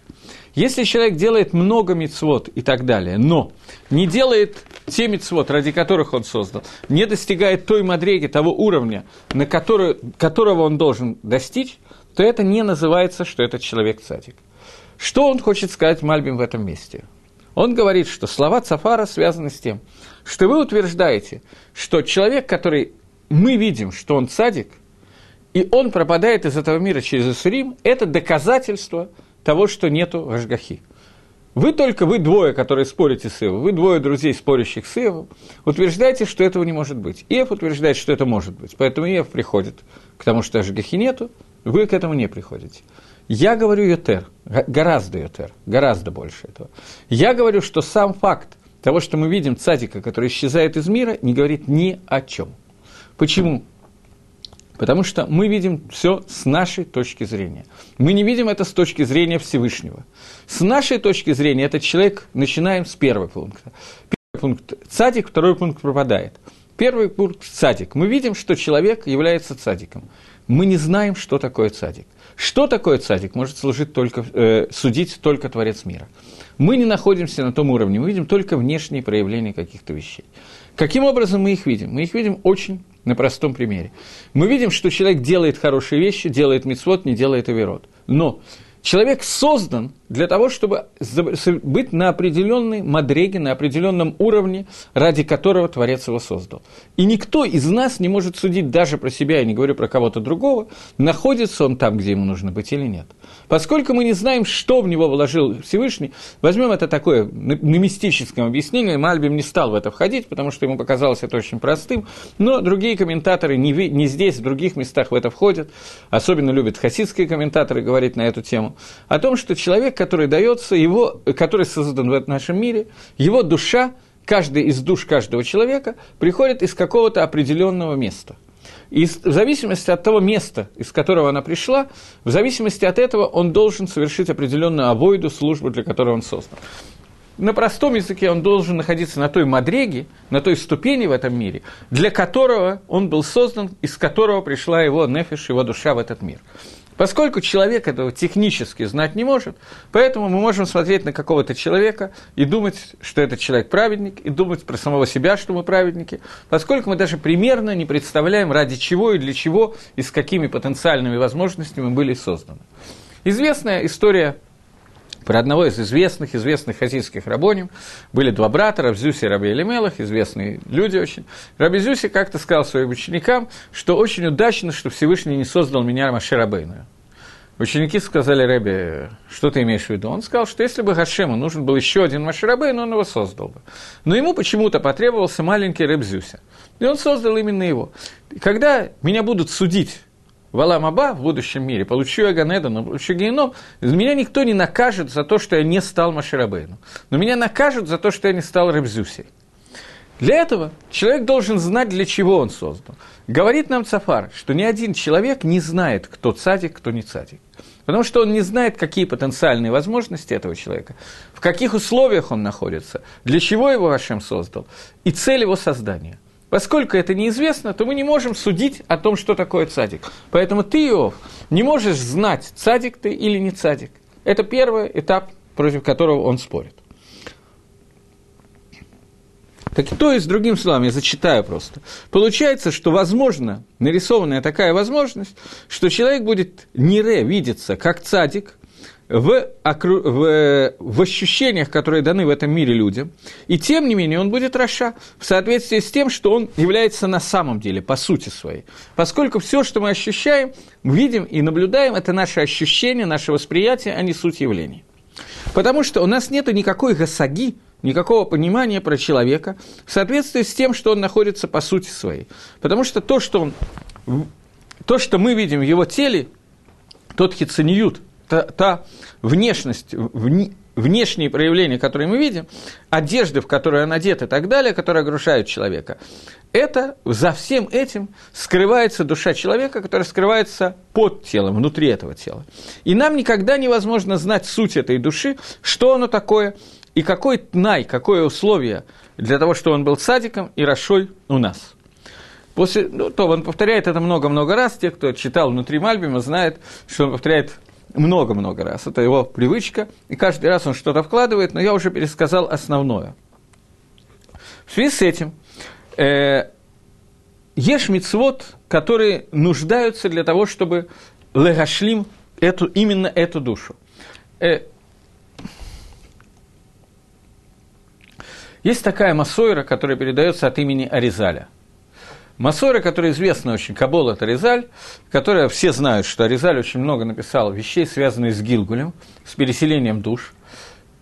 Если человек делает много мицвод и так далее, но не делает те мицвод, ради которых он создал, не достигает той мадреги, того уровня, на который, которого он должен достичь, то это не называется, что этот человек цадик. Что он хочет сказать Мальбим в этом месте? Он говорит, что слова Цафара связаны с тем, что вы утверждаете, что человек, который мы видим, что он цадик, и он пропадает из этого мира через Исурим, это доказательство – того, что нету Гашгахи. Вы только, вы двое, которые спорите с Ивом, вы двое друзей, спорящих с Ивом, утверждаете, что этого не может быть. Ев утверждает, что это может быть. Поэтому Ев приходит к тому, что Ашгахи нету, вы к этому не приходите. Я говорю Йотер, гораздо Йотер, гораздо больше этого. Я говорю, что сам факт того, что мы видим цадика, который исчезает из мира, не говорит ни о чем. Почему? Потому что мы видим все с нашей точки зрения. Мы не видим это с точки зрения Всевышнего. С нашей точки зрения этот человек, начинаем с первого пункта. Первый пункт – цадик, второй пункт пропадает. Первый пункт – цадик. Мы видим, что человек является цадиком. Мы не знаем, что такое цадик. Что такое цадик, может служить только, э, судить только Творец мира. Мы не находимся на том уровне, мы видим только внешние проявления каких-то вещей. Каким образом мы их видим? Мы их видим очень на простом примере. Мы видим, что человек делает хорошие вещи, делает мицвод, не делает оверот. Но человек создан для того, чтобы быть на определенной мадреге, на определенном уровне, ради которого Творец его создал. И никто из нас не может судить даже про себя, я не говорю про кого-то другого, находится он там, где ему нужно быть или нет. Поскольку мы не знаем, что в него вложил Всевышний, возьмем это такое на мистическом объяснении, Мальбим не стал в это входить, потому что ему показалось это очень простым, но другие комментаторы не, не здесь, в других местах в это входят, особенно любят хасидские комментаторы говорить на эту тему, о том, что человек, который дается, его, который создан в нашем мире, его душа, каждый из душ каждого человека приходит из какого-то определенного места. И в зависимости от того места, из которого она пришла, в зависимости от этого он должен совершить определенную авойду, службу, для которой он создан. На простом языке он должен находиться на той мадреге, на той ступени в этом мире, для которого он был создан, из которого пришла его нефиш, его душа в этот мир. Поскольку человек этого технически знать не может, поэтому мы можем смотреть на какого-то человека и думать, что этот человек праведник, и думать про самого себя, что мы праведники, поскольку мы даже примерно не представляем, ради чего и для чего и с какими потенциальными возможностями мы были созданы. Известная история про одного из известных, известных хасидских рабоним. Были два брата, Рабзюси и Раби Элемелах, известные люди очень. Раби Зюси как-то сказал своим ученикам, что очень удачно, что Всевышний не создал меня Маширабейную. Ученики сказали Рэбе, что ты имеешь в виду? Он сказал, что если бы Гашему нужен был еще один Маширабейн, он его создал бы. Но ему почему-то потребовался маленький Рэбзюся. И он создал именно его. Когда меня будут судить в Аламаба, в будущем мире, получу я Ганедан, получу Геном, меня никто не накажет за то, что я не стал Маширабейну. Но меня накажут за то, что я не стал Рабзюсей. Для этого человек должен знать, для чего он создан. Говорит нам Цафар, что ни один человек не знает, кто цадик, кто не цадик. Потому что он не знает, какие потенциальные возможности этого человека, в каких условиях он находится, для чего его Ашем создал, и цель его создания. Поскольку это неизвестно, то мы не можем судить о том, что такое цадик. Поэтому ты, Иов, не можешь знать, цадик ты или не цадик. Это первый этап, против которого он спорит. Так то есть, другим словом, я зачитаю просто. Получается, что возможно, нарисованная такая возможность, что человек будет не ре видеться как цадик, в, окру... в... в ощущениях, которые даны в этом мире людям, и тем не менее он будет Раша в соответствии с тем, что он является на самом деле, по сути своей. Поскольку все, что мы ощущаем, видим и наблюдаем, это наше ощущение, наше восприятие, а не суть явлений. Потому что у нас нет никакой гасаги, никакого понимания про человека в соответствии с тем, что он находится по сути своей. Потому что то, что, он, то, что мы видим в его теле, тот хицениют, та, та внешность, вне, внешние проявления, которые мы видим, одежды, в которые он одет и так далее, которые огрушают человека, это, за всем этим скрывается душа человека, которая скрывается под телом, внутри этого тела. И нам никогда невозможно знать суть этой души, что оно такое, и какой тнай, какое условие для того, чтобы он был садиком и расшой у нас. После, ну, то он повторяет это много-много раз. Те, кто читал внутри Мальбима, знают, что он повторяет много-много раз. Это его привычка, и каждый раз он что-то вкладывает, но я уже пересказал основное. В связи с этим э, ешь мицвод, которые нуждаются для того, чтобы легашлим эту, именно эту душу. Э, есть такая массойра, которая передается от имени Аризаля. Масора, которая известна очень, Кабол это Резаль, которая все знают, что Резаль очень много написал вещей, связанных с Гилгулем, с переселением душ.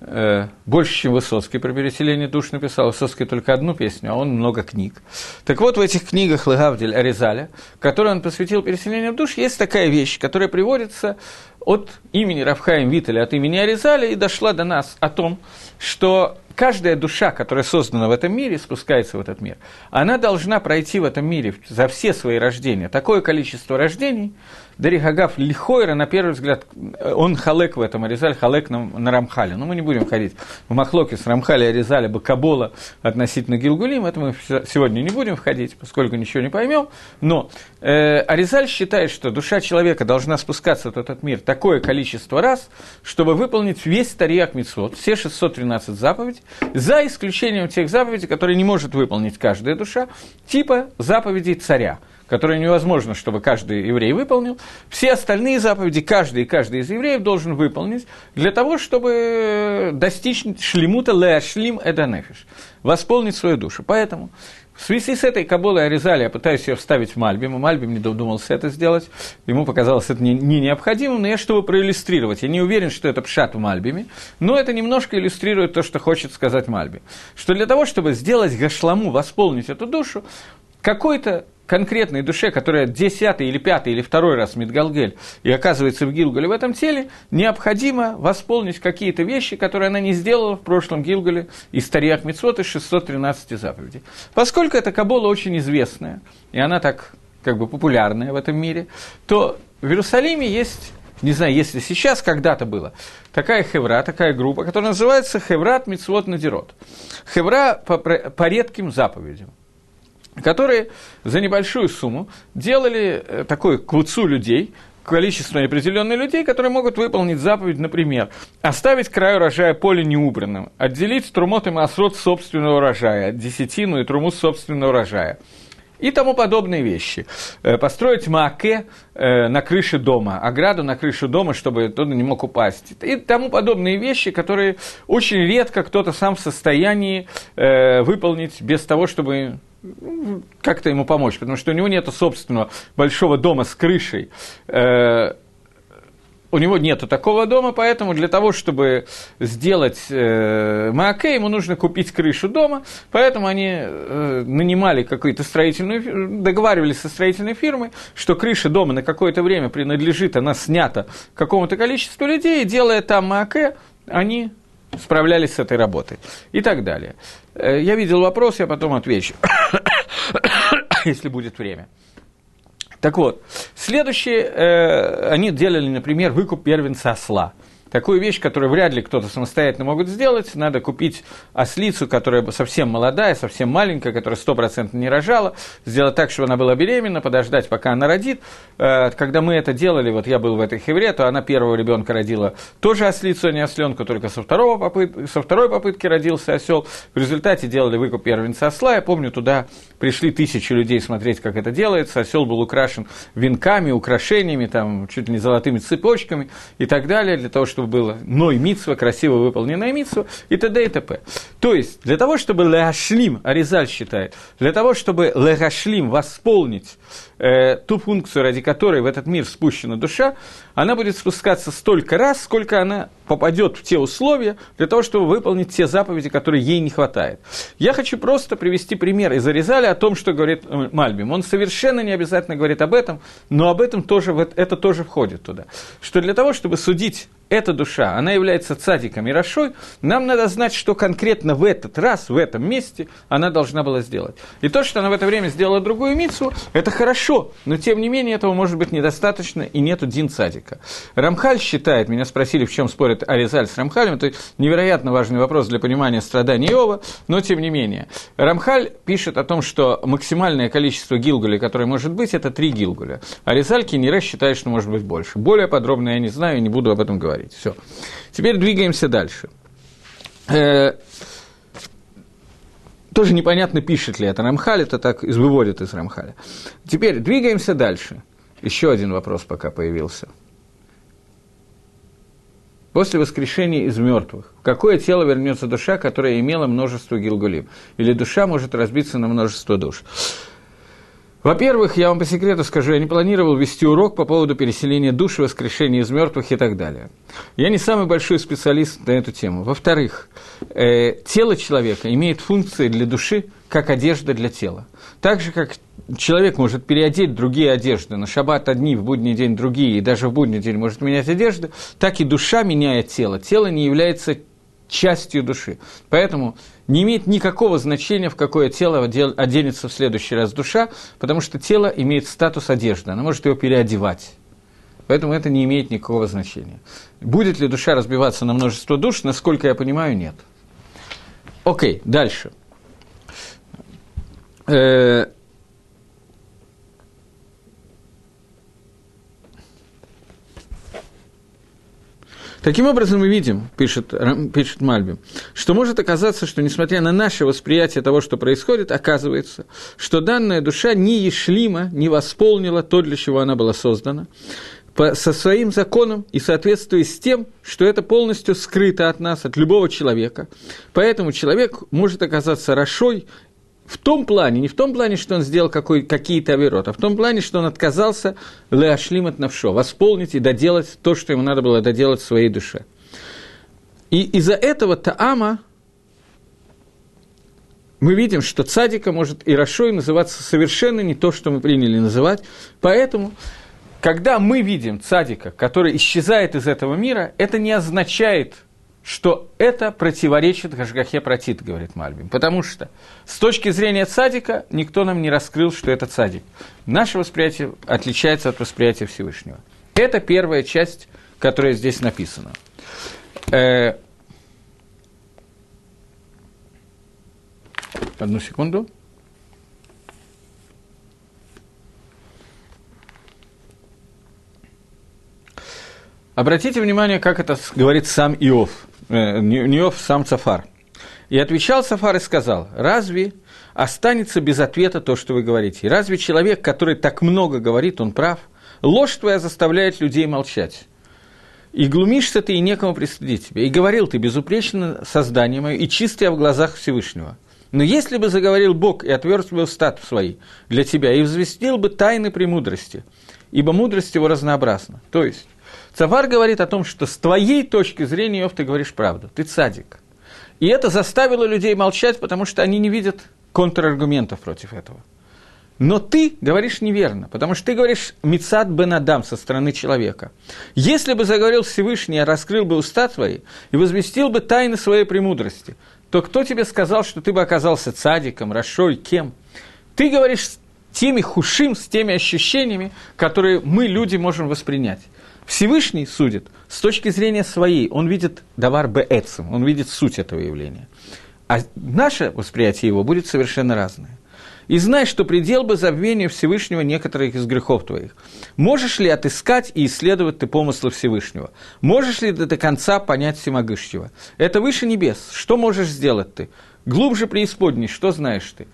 Э, больше, чем Высоцкий про переселение душ написал. Высоцкий только одну песню, а он много книг. Так вот, в этих книгах Лагавдель Аризаля, которые он посвятил переселению душ, есть такая вещь, которая приводится от имени Равхаим Виталя, от имени Аризаля, и дошла до нас о том, что каждая душа, которая создана в этом мире, спускается в этот мир, она должна пройти в этом мире за все свои рождения такое количество рождений, Дарихагав Лихойра, на первый взгляд, он халек в этом, Аризаль халек на, на Рамхале. Но мы не будем ходить в Махлоке с Рамхали, Аризаля, Бакабола относительно Гилгулим, это мы сегодня не будем входить, поскольку ничего не поймем. Но э, Аризаль считает, что душа человека должна спускаться в этот мир такое количество раз, чтобы выполнить весь Тарьяк Митцвот, все 613 заповедей, за исключением тех заповедей, которые не может выполнить каждая душа, типа заповедей царя – которые невозможно, чтобы каждый еврей выполнил, все остальные заповеди каждый и каждый из евреев должен выполнить для того, чтобы достичь шлемута леашлим эданефиш, восполнить свою душу. Поэтому в связи с этой Каболой Аризали я пытаюсь ее вставить в Мальбим, Мальбим не додумался это сделать, ему показалось это не, не необходимым, но я, чтобы проиллюстрировать, я не уверен, что это пшат в Мальбиме, но это немножко иллюстрирует то, что хочет сказать Мальби, что для того, чтобы сделать гашламу, восполнить эту душу, какой-то конкретной душе, которая десятый или пятый или второй раз Мидгалгель и оказывается в Гилгале в этом теле, необходимо восполнить какие-то вещи, которые она не сделала в прошлом Гилгале из Тарьях Мицвот из 613 заповедей. Поскольку эта Кабола очень известная, и она так как бы популярная в этом мире, то в Иерусалиме есть не знаю, если сейчас, когда-то было, такая хевра, такая группа, которая называется Хеврат Мицвод Надирот. Хевра по, по редким заповедям которые за небольшую сумму делали э, такой квуцу людей, количество неопределенных людей, которые могут выполнить заповедь, например, оставить край урожая поле неубранным, отделить трумот и масрот собственного урожая, десятину и труму собственного урожая и тому подобные вещи. Э, построить мааке э, на крыше дома, ограду на крыше дома, чтобы туда не мог упасть. И тому подобные вещи, которые очень редко кто-то сам в состоянии выполнить без того, чтобы как-то ему помочь, потому что у него нет собственного большого дома с крышей. Э, у него нету такого дома, поэтому для того, чтобы сделать э, Мааке, ему нужно купить крышу дома, поэтому они э, нанимали какую-то строительную, договаривались со строительной фирмой, что крыша дома на какое-то время принадлежит, она снята какому-то количеству людей, и делая там Мааке, они справлялись с этой работой и так далее. Э, я видел вопрос, я потом отвечу, *coughs* если будет время. Так вот, следующее, э, они делали, например, выкуп первенца осла – такую вещь, которую вряд ли кто-то самостоятельно могут сделать. Надо купить ослицу, которая совсем молодая, совсем маленькая, которая стопроцентно не рожала, сделать так, чтобы она была беременна, подождать, пока она родит. Э, когда мы это делали, вот я был в этой хевре, то она первого ребенка родила тоже ослицу, а не осленку, только со, второго попыт... со второй попытки родился осел. В результате делали выкуп первенца осла. Я помню, туда пришли тысячи людей смотреть, как это делается. Осел был украшен венками, украшениями, там, чуть ли не золотыми цепочками и так далее, для того, чтобы было ной митсва, красиво выполненная митсва и т.д. и т.п. То есть, для того, чтобы легашлим, Аризаль считает, для того, чтобы легашлим восполнить э, ту функцию, ради которой в этот мир спущена душа, она будет спускаться столько раз, сколько она попадет в те условия для того, чтобы выполнить те заповеди, которые ей не хватает. Я хочу просто привести пример из Аризаля о том, что говорит э, Мальбим. Он совершенно не обязательно говорит об этом, но об этом тоже, это тоже входит туда. Что для того, чтобы судить эта душа, она является цадиком и Рашой, нам надо знать, что конкретно в этот раз, в этом месте она должна была сделать. И то, что она в это время сделала другую мицу, это хорошо, но тем не менее этого может быть недостаточно, и нету дин цадика. Рамхаль считает, меня спросили, в чем спорит Аризаль с Рамхалем, это невероятно важный вопрос для понимания страданий Иова, но тем не менее. Рамхаль пишет о том, что максимальное количество гилгулей, которое может быть, это три гилгуля. Аризаль Кинере считает, что может быть больше. Более подробно я не знаю, не буду об этом говорить говорить. Все. Теперь двигаемся дальше. Э, тоже непонятно, пишет ли это Рамхаль, это так выводит из Рамхаля. Теперь двигаемся дальше. Еще один вопрос пока появился. После воскрешения из мертвых, в какое тело вернется душа, которая имела множество гилгулим? Или душа может разбиться на множество душ? Во-первых, я вам по секрету скажу, я не планировал вести урок по поводу переселения души, воскрешения из мертвых и так далее. Я не самый большой специалист на эту тему. Во-вторых, э, тело человека имеет функции для души, как одежда для тела. Так же, как человек может переодеть другие одежды, на шаббат одни, в будний день другие, и даже в будний день может менять одежды, так и душа меняет тело. Тело не является частью души. Поэтому не имеет никакого значения, в какое тело оденется в следующий раз душа, потому что тело имеет статус одежды, она может его переодевать. Поэтому это не имеет никакого значения. Будет ли душа разбиваться на множество душ, насколько я понимаю, нет. Окей, дальше. Таким образом, мы видим, пишет, пишет Мальбим, что может оказаться, что несмотря на наше восприятие того, что происходит, оказывается, что данная душа не ешлима, не восполнила то, для чего она была создана, по, со своим законом и соответствуя с тем, что это полностью скрыто от нас, от любого человека. Поэтому человек может оказаться рошой в том плане, не в том плане, что он сделал какой, какие-то оверот, а в том плане, что он отказался леашлим от навшо, восполнить и доделать то, что ему надо было доделать в своей душе. И из-за этого Таама мы видим, что цадика может и Рашой называться совершенно не то, что мы приняли называть. Поэтому, когда мы видим цадика, который исчезает из этого мира, это не означает, что это противоречит Гашгахе Протит, говорит Мальбим. Потому что с точки зрения цадика никто нам не раскрыл, что это цадик. Наше восприятие отличается от восприятия Всевышнего. Это первая часть, которая здесь написана. Э, одну секунду. Обратите внимание, как это говорит сам Иов. Э, Ниов сам Цафар. И отвечал Сафар и сказал, разве останется без ответа то, что вы говорите? разве человек, который так много говорит, он прав? Ложь твоя заставляет людей молчать. И глумишься ты, и некому пристыдить тебя. И говорил ты, безупречно создание мое, и чистое в глазах Всевышнего. Но если бы заговорил Бог и отверз бы уста свои для тебя, и взвестил бы тайны премудрости, ибо мудрость его разнообразна. То есть, Цафар говорит о том, что с твоей точки зрения, Йов, ты говоришь правду, ты цадик. И это заставило людей молчать, потому что они не видят контраргументов против этого. Но ты говоришь неверно, потому что ты говоришь «Мицад бен Адам» со стороны человека. Если бы заговорил Всевышний, раскрыл бы уста твои и возвестил бы тайны своей премудрости, то кто тебе сказал, что ты бы оказался цадиком, Рашой, кем? Ты говоришь с теми хушим, с теми ощущениями, которые мы, люди, можем воспринять. Всевышний судит с точки зрения своей, он видит давар беэцем, он видит суть этого явления. А наше восприятие его будет совершенно разное. И знай, что предел бы забвению Всевышнего некоторых из грехов твоих. Можешь ли отыскать и исследовать ты помыслы Всевышнего? Можешь ли ты до конца понять Всемогущего? Это выше небес. Что можешь сделать ты? Глубже преисподней, что знаешь ты?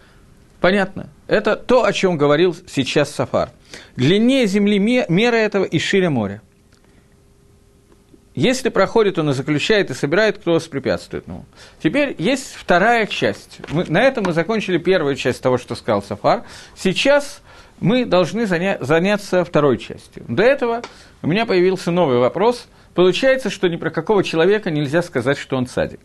Понятно? Это то, о чем говорил сейчас Сафар. Длиннее земли мера этого и шире моря. Если проходит, он и заключает, и собирает, кто воспрепятствует ему. Теперь есть вторая часть. Мы, на этом мы закончили первую часть того, что сказал Сафар. Сейчас мы должны заня- заняться второй частью. До этого у меня появился новый вопрос. Получается, что ни про какого человека нельзя сказать, что он садик.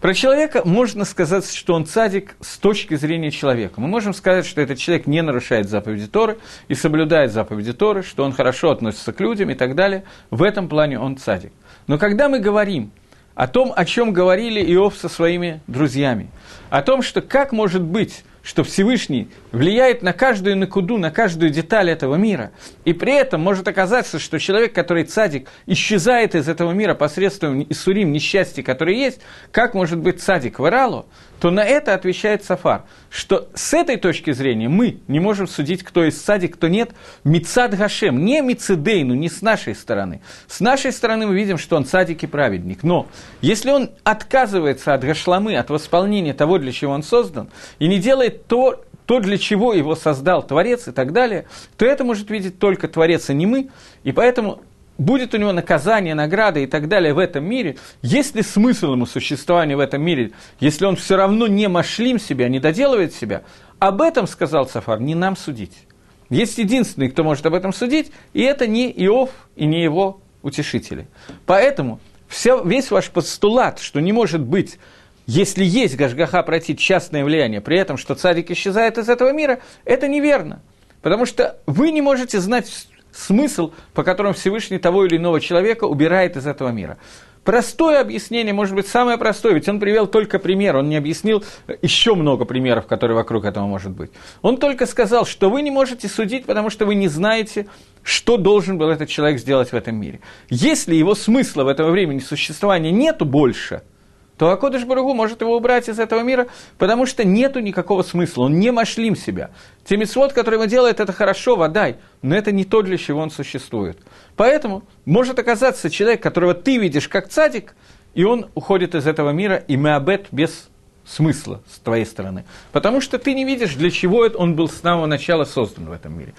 Про человека можно сказать, что он цадик с точки зрения человека. Мы можем сказать, что этот человек не нарушает заповеди Торы и соблюдает заповеди Торы, что он хорошо относится к людям и так далее. В этом плане он цадик. Но когда мы говорим о том, о чем говорили Иов со своими друзьями, о том, что как может быть, что Всевышний влияет на каждую накуду, на каждую деталь этого мира, и при этом может оказаться, что человек, который цадик, исчезает из этого мира посредством Исурим, несчастья, которые есть, как может быть цадик в Иралу, то на это отвечает Сафар, что с этой точки зрения мы не можем судить, кто из садик, кто нет, Мицад Гашем, не Мицедейну, не с нашей стороны. С нашей стороны мы видим, что он садик и праведник. Но если он отказывается от Гашламы, от восполнения того, для чего он создан, и не делает то, то, для чего его создал Творец и так далее, то это может видеть только Творец, а не мы. И поэтому будет у него наказание, награда и так далее в этом мире, есть ли смысл ему существования в этом мире, если он все равно не машлим себя, не доделывает себя, об этом, сказал Сафар, не нам судить. Есть единственный, кто может об этом судить, и это не Иов и не его утешители. Поэтому все, весь ваш постулат, что не может быть, если есть Гашгаха пройти частное влияние, при этом, что цадик исчезает из этого мира, это неверно. Потому что вы не можете знать смысл, по которому Всевышний того или иного человека убирает из этого мира. Простое объяснение, может быть, самое простое, ведь он привел только пример, он не объяснил еще много примеров, которые вокруг этого может быть. Он только сказал, что вы не можете судить, потому что вы не знаете, что должен был этот человек сделать в этом мире. Если его смысла в этого времени существования нету больше – то Акодыш Барагу может его убрать из этого мира, потому что нету никакого смысла, он не машлим себя. Те митцвот, которые он делает, это хорошо, водай, но это не то, для чего он существует. Поэтому может оказаться человек, которого ты видишь как цадик, и он уходит из этого мира, и мы об этом без смысла с твоей стороны. Потому что ты не видишь, для чего он был с самого начала создан в этом мире.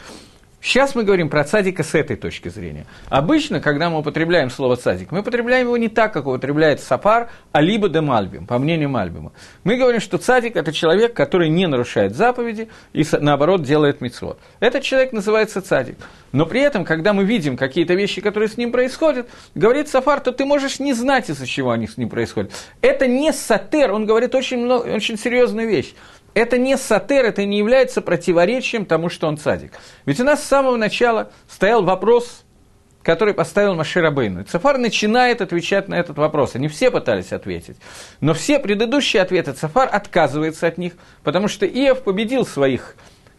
Сейчас мы говорим про цадика с этой точки зрения. Обычно, когда мы употребляем слово цадик, мы употребляем его не так, как употребляет Сапар, а либо де Мальбим, по мнению Мальбима. Мы говорим, что цадик – это человек, который не нарушает заповеди и, наоборот, делает мицвод. Этот человек называется цадик. Но при этом, когда мы видим какие-то вещи, которые с ним происходят, говорит Сафар, то ты можешь не знать, из-за чего они с ним происходят. Это не сатер, он говорит очень, много, очень серьезную вещь это не сатер, это не является противоречием тому, что он цадик. Ведь у нас с самого начала стоял вопрос, который поставил Машир Абейну. Цафар начинает отвечать на этот вопрос. Они все пытались ответить. Но все предыдущие ответы Цафар отказывается от них, потому что Иов победил своих,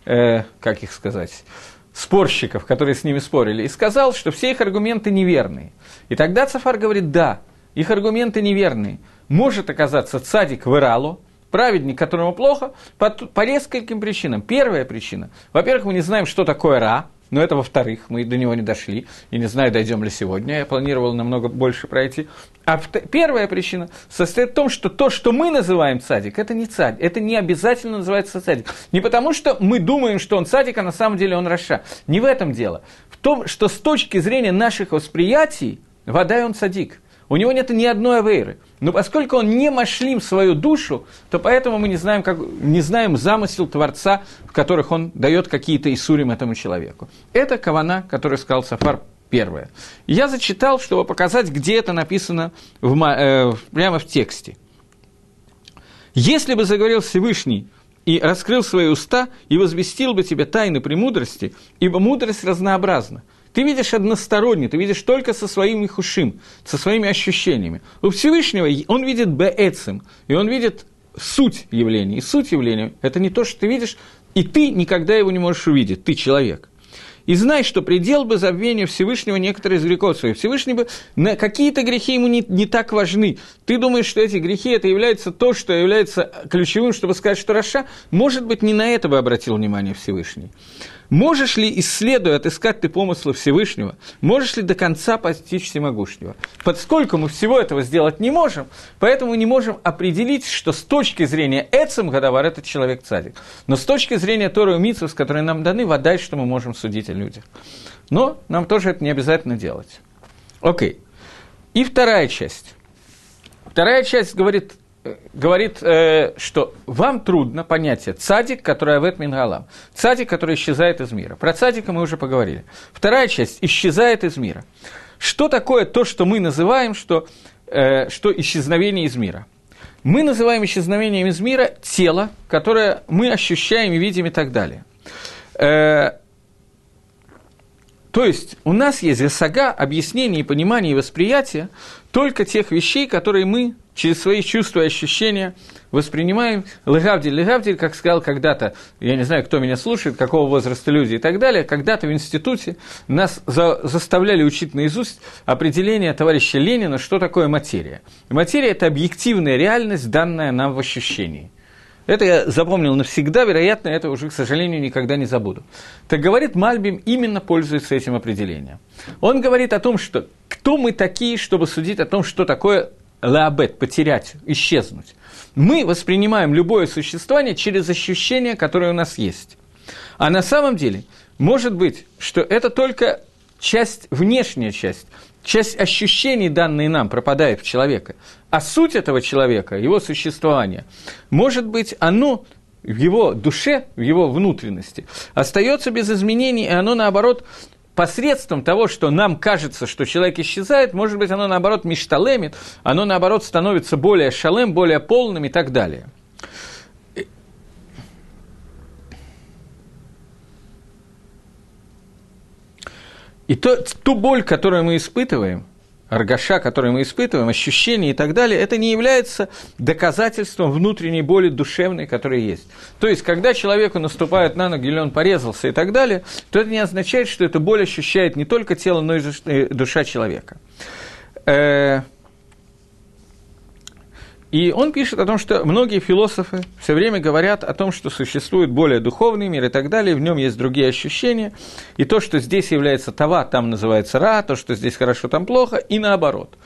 э, как их сказать, спорщиков, которые с ними спорили, и сказал, что все их аргументы неверные. И тогда Цафар говорит, да, их аргументы неверные. Может оказаться цадик в Иралу, праведник, которому плохо, по, по нескольким причинам. Первая причина. Во-первых, мы не знаем, что такое Ра, но это во-вторых, мы до него не дошли, и не знаю, дойдем ли сегодня, я планировал намного больше пройти. А первая причина состоит в том, что то, что мы называем цадик, это не цадик, это не обязательно называется цадик. Не потому, что мы думаем, что он цадик, а на самом деле он раша. Не в этом дело. В том, что с точки зрения наших восприятий, вода и он цадик – у него нет ни одной авейры. Но поскольку он не машлим свою душу, то поэтому мы не знаем, как, не знаем замысел Творца, в которых он дает какие-то исурим этому человеку. Это кавана, который сказал Сафар первое. Я зачитал, чтобы показать, где это написано в, э, прямо в тексте. «Если бы заговорил Всевышний и раскрыл свои уста, и возвестил бы тебе тайны премудрости, ибо мудрость разнообразна». Ты видишь односторонне, ты видишь только со своими хушим, со своими ощущениями. У Всевышнего он видит беэцем, и он видит суть явления. И суть явления – это не то, что ты видишь, и ты никогда его не можешь увидеть, ты человек. И знай, что предел бы забвения Всевышнего некоторые из грехов своих. Всевышний бы на какие-то грехи ему не, не так важны. Ты думаешь, что эти грехи это является то, что является ключевым, чтобы сказать, что Раша, может быть, не на это бы обратил внимание Всевышний. Можешь ли, исследуя, отыскать ты помыслы Всевышнего, можешь ли до конца постичь Всемогущего? Поскольку мы всего этого сделать не можем, поэтому не можем определить, что с точки зрения Эцем Гадавар этот человек цадик. Но с точки зрения Торы и Митсус, которые нам даны, вода, что мы можем судить о людях. Но нам тоже это не обязательно делать. Окей. И вторая часть. Вторая часть говорит говорит, э, что вам трудно понятие цадик, который авет мингалам. Цадик, который исчезает из мира. Про цадика мы уже поговорили. Вторая часть – исчезает из мира. Что такое то, что мы называем, что, э, что исчезновение из мира? Мы называем исчезновением из мира тело, которое мы ощущаем и видим и так далее. Э, то есть у нас есть засага, объяснение и понимание и восприятие только тех вещей, которые мы через свои чувства и ощущения воспринимаем легавдиль, легавдиль, как сказал когда-то, я не знаю, кто меня слушает, какого возраста люди и так далее, когда-то в институте нас за, заставляли учить наизусть определение товарища Ленина, что такое материя. Материя – это объективная реальность, данная нам в ощущении. Это я запомнил навсегда, вероятно, это уже, к сожалению, никогда не забуду. Так говорит Мальбим, именно пользуется этим определением. Он говорит о том, что кто мы такие, чтобы судить о том, что такое лаабет, потерять, исчезнуть. Мы воспринимаем любое существование через ощущения, которые у нас есть. А на самом деле, может быть, что это только часть, внешняя часть, часть ощущений, данные нам, пропадает в человека. А суть этого человека, его существования, может быть, оно в его душе, в его внутренности, остается без изменений, и оно, наоборот, посредством того, что нам кажется, что человек исчезает, может быть, оно, наоборот, мечталемит, оно, наоборот, становится более шалем, более полным и так далее. И то, ту боль, которую мы испытываем – аргаша, который мы испытываем, ощущения и так далее, это не является доказательством внутренней боли душевной, которая есть. То есть, когда человеку наступает на ноги, или он порезался и так далее, то это не означает, что эта боль ощущает не только тело, но и душа человека. И он пишет о том, что многие философы все время говорят о том, что существует более духовный мир и так далее, в нем есть другие ощущения, и то, что здесь является това, там называется ра, то, что здесь хорошо, там плохо, и наоборот.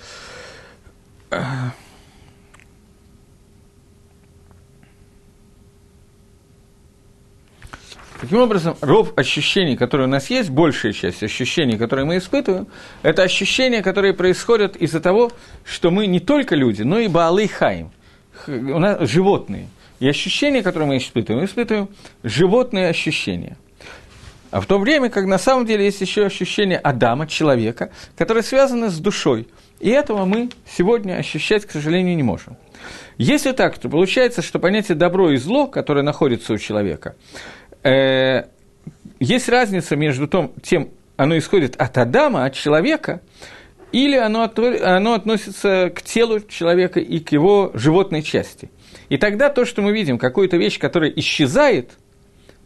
Таким образом, ров ощущений, которые у нас есть, большая часть ощущений, которые мы испытываем, это ощущения, которые происходят из-за того, что мы не только люди, но и баалы хаим, у нас животные. И ощущения, которые мы испытываем, мы испытываем животные ощущения. А в то время, как на самом деле есть еще ощущение Адама, человека, которое связано с душой. И этого мы сегодня ощущать, к сожалению, не можем. Если так, то получается, что понятие добро и зло, которое находится у человека, э, есть разница между том, тем, оно исходит от Адама, от человека, или оно, от, оно относится к телу человека и к его животной части. И тогда то, что мы видим, какую-то вещь, которая исчезает,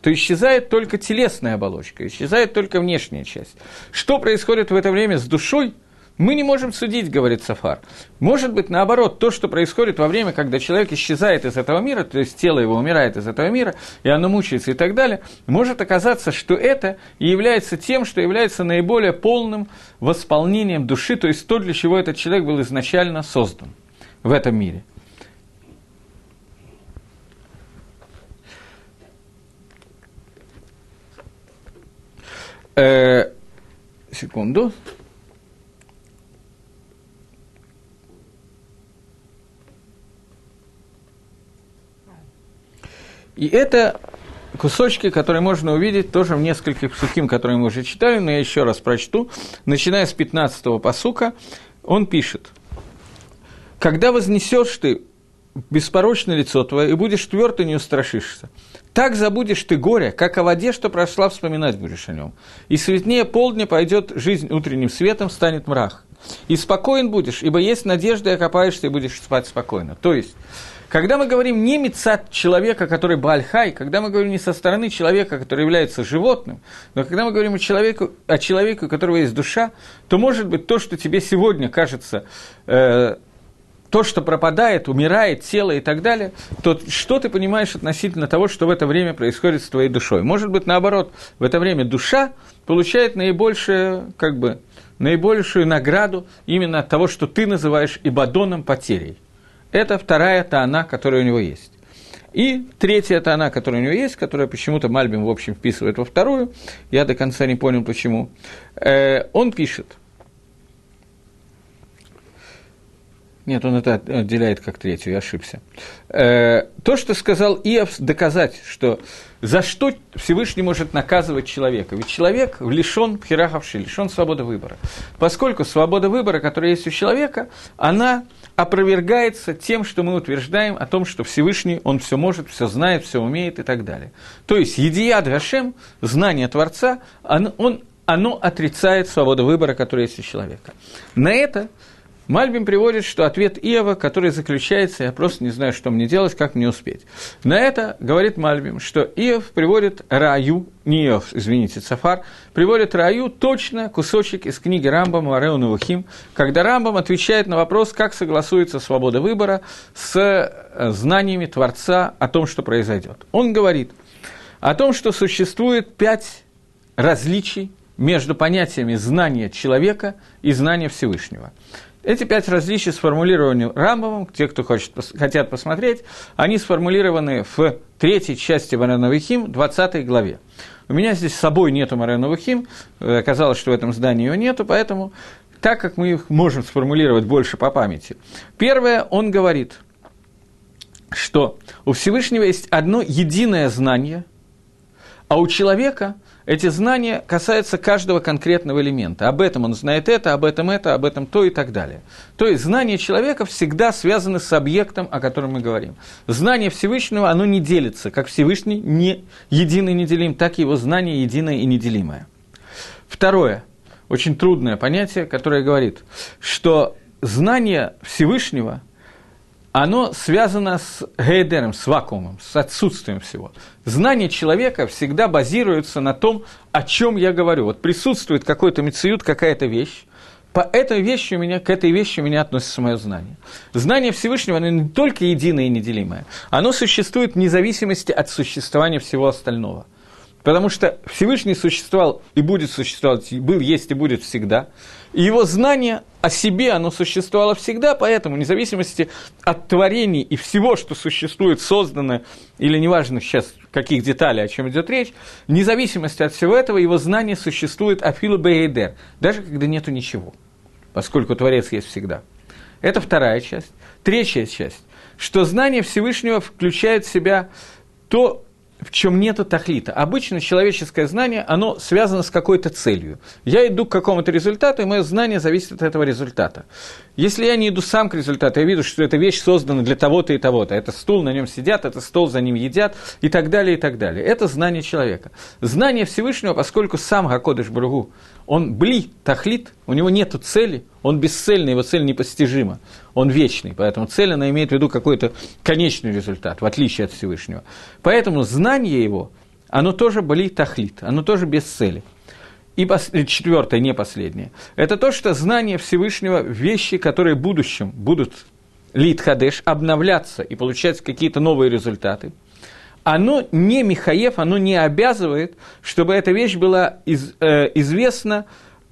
то исчезает только телесная оболочка, исчезает только внешняя часть. Что происходит в это время с душой, мы не можем судить, говорит Сафар. Может быть, наоборот, то, что происходит во время, когда человек исчезает из этого мира, то есть тело его умирает из этого мира, и оно мучается и так далее, может оказаться, что это и является тем, что является наиболее полным восполнением души, то есть то, для чего этот человек был изначально создан в этом мире. Э, секунду. И это кусочки, которые можно увидеть тоже в нескольких псухим, которые мы уже читали, но я еще раз прочту. Начиная с 15-го посука, он пишет, «Когда вознесешь ты беспорочное лицо твое, и будешь тверд, и не устрашишься. Так забудешь ты горе, как о воде, что прошла, вспоминать будешь о нем. И светнее полдня пойдет жизнь утренним светом, станет мрах. И спокоен будешь, ибо есть надежда, и окопаешься, и будешь спать спокойно. То есть, когда мы говорим не мецат человека, который бальхай, когда мы говорим не со стороны человека, который является животным, но когда мы говорим о человеку, о человеке, у которого есть душа, то, может быть, то, что тебе сегодня кажется, э, то, что пропадает, умирает, тело и так далее, то что ты понимаешь относительно того, что в это время происходит с твоей душой? Может быть, наоборот, в это время душа получает наибольшее, как бы, наибольшую награду именно от того, что ты называешь ибадоном потерей. Это вторая тона, которая у него есть. И третья тона, которая у него есть, которая почему-то Мальбим, в общем, вписывает во вторую, я до конца не понял, почему, э, он пишет – Нет, он это отделяет как третью, я ошибся. Э, то, что сказал Иов, доказать, что за что Всевышний может наказывать человека. Ведь человек лишен пхираховши, лишен свободы выбора. Поскольку свобода выбора, которая есть у человека, она опровергается тем, что мы утверждаем о том, что Всевышний, он все может, все знает, все умеет и так далее. То есть, едият Гашем, знание Творца, он, он, оно отрицает свободу выбора, которая есть у человека. На это Мальбим приводит, что ответ Иова, который заключается, я просто не знаю, что мне делать, как мне успеть. На это говорит Мальбим, что Иов приводит Раю, не Иов, извините, Сафар, приводит Раю точно кусочек из книги Рамбама Ареу Навухим, когда Рамбам отвечает на вопрос, как согласуется свобода выбора с э, знаниями Творца о том, что произойдет. Он говорит о том, что существует пять различий между понятиями знания человека и знания Всевышнего. Эти пять различий сформулированы Рамбовым, те, кто хочет, хотят посмотреть, они сформулированы в третьей части Мареновихим, 20 главе. У меня здесь с собой нету Мареновихим, э, оказалось, что в этом здании ее нету, поэтому так как мы их можем сформулировать больше по памяти. Первое, он говорит, что у Всевышнего есть одно единое знание, а у человека эти знания касаются каждого конкретного элемента. Об этом он знает это, об этом это, об этом то и так далее. То есть знания человека всегда связаны с объектом, о котором мы говорим. Знание Всевышнего, оно не делится, как Всевышний не единый неделим, так и его знание единое и неделимое. Второе, очень трудное понятие, которое говорит, что знание Всевышнего – оно связано с гейдером, с вакуумом, с отсутствием всего. Знание человека всегда базируется на том, о чем я говорю. Вот присутствует какой-то мециют, какая-то вещь, по этой вещи у меня, к этой вещи у меня относится мое знание. Знание Всевышнего, оно не только единое и неделимое, оно существует вне зависимости от существования всего остального. Потому что Всевышний существовал и будет существовать, был, есть и будет всегда. Его знание о себе, оно существовало всегда, поэтому, вне зависимости от творений и всего, что существует, создано, или неважно сейчас, каких деталей, о чем идет речь, вне зависимости от всего этого, его знание существует афилу бейдер, даже когда нету ничего, поскольку Творец есть всегда. Это вторая часть. Третья часть, что знание Всевышнего включает в себя то, в чем нет тахлита. Обычно человеческое знание, оно связано с какой-то целью. Я иду к какому-то результату, и мое знание зависит от этого результата. Если я не иду сам к результату, я вижу, что эта вещь создана для того-то и того-то. Это стул, на нем сидят, это стол, за ним едят, и так далее, и так далее. Это знание человека. Знание Всевышнего, поскольку сам Гакодыш Бругу, он бли, тахлит, у него нет цели, он бесцельный, его цель непостижима, он вечный, поэтому цель, она имеет в виду какой-то конечный результат, в отличие от Всевышнего. Поэтому знание его, оно тоже бли, тахлит, оно тоже без цели. И четвертое, не последнее, это то, что знание Всевышнего, вещи, которые в будущем будут лид хадеш, обновляться и получать какие-то новые результаты, оно не Михаев, оно не обязывает, чтобы эта вещь была из, э, известна,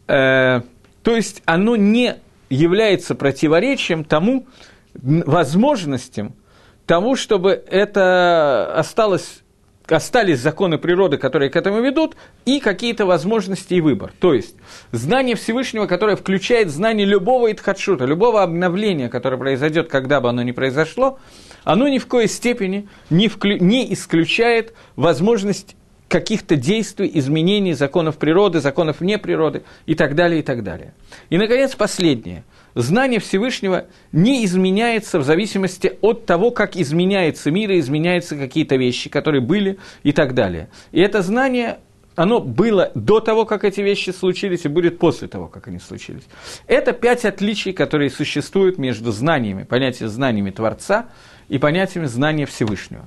э, то есть оно не является противоречием тому возможностям, тому, чтобы это осталось остались законы природы, которые к этому ведут, и какие-то возможности и выбор. То есть знание Всевышнего, которое включает знание любого итхадшута, любого обновления, которое произойдет, когда бы оно ни произошло, оно ни в коей степени не, вклю... не исключает возможность каких-то действий, изменений законов природы, законов вне природы и так далее, и так далее. И, наконец, последнее. Знание Всевышнего не изменяется в зависимости от того, как изменяется мир и изменяются какие-то вещи, которые были и так далее. И это знание оно было до того, как эти вещи случились, и будет после того, как они случились. Это пять отличий, которые существуют между знаниями, понятием знаниями Творца и понятием знания Всевышнего.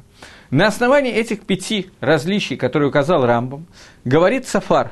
На основании этих пяти различий, которые указал Рамбом, говорит Сафар.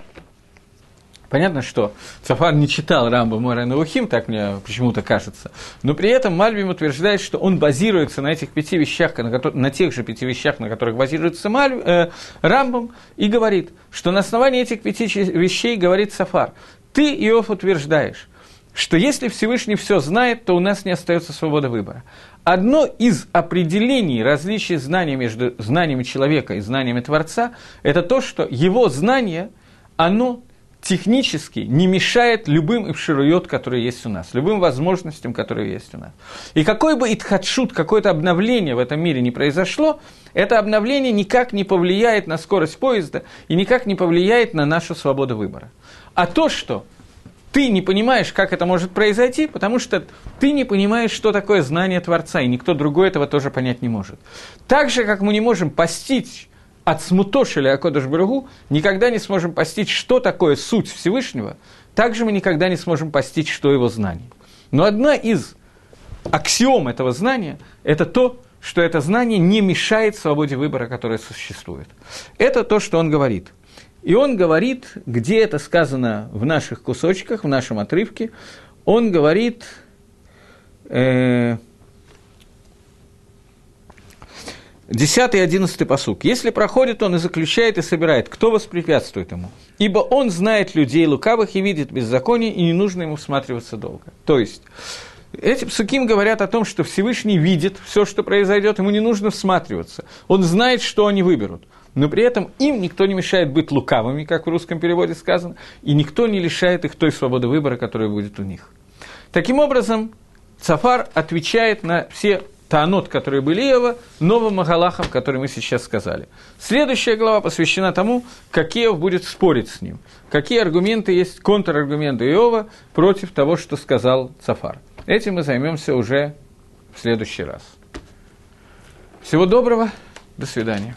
Понятно, что Сафар не читал Рамба Мора Наухим, так мне почему-то кажется, но при этом Мальбим утверждает, что он базируется на этих пяти вещах, на, на тех же пяти вещах, на которых базируется Маль, э, Рамбом, и говорит, что на основании этих пяти вещей говорит Сафар. Ты, Иов, утверждаешь, что если Всевышний все знает, то у нас не остается свобода выбора. Одно из определений различия знаний между знаниями человека и знаниями Творца – это то, что его знание, оно технически не мешает любым ипширует, которые есть у нас, любым возможностям, которые есть у нас. И какой бы итхадшут, какое-то обновление в этом мире не произошло, это обновление никак не повлияет на скорость поезда и никак не повлияет на нашу свободу выбора. А то, что ты не понимаешь, как это может произойти, потому что ты не понимаешь, что такое знание Творца, и никто другой этого тоже понять не может. Так же, как мы не можем постичь от смутошили Акодыш Баругу, никогда не сможем постичь, что такое суть Всевышнего, так же мы никогда не сможем постичь, что его знание. Но одна из аксиом этого знания – это то, что это знание не мешает свободе выбора, которая существует. Это то, что он говорит – и он говорит, где это сказано в наших кусочках, в нашем отрывке, он говорит, э, 10 и 11 посук. «Если проходит он и заключает и собирает, кто воспрепятствует ему? Ибо он знает людей лукавых и видит беззаконие, и не нужно ему всматриваться долго». То есть, эти псуким говорят о том, что Всевышний видит все, что произойдет, ему не нужно всматриваться. Он знает, что они выберут но при этом им никто не мешает быть лукавыми, как в русском переводе сказано, и никто не лишает их той свободы выбора, которая будет у них. Таким образом, Цафар отвечает на все таанот, которые были Иова, новым Агалахом, который мы сейчас сказали. Следующая глава посвящена тому, как Иов будет спорить с ним. Какие аргументы есть, контраргументы Иова против того, что сказал Цафар. Этим мы займемся уже в следующий раз. Всего доброго, до свидания.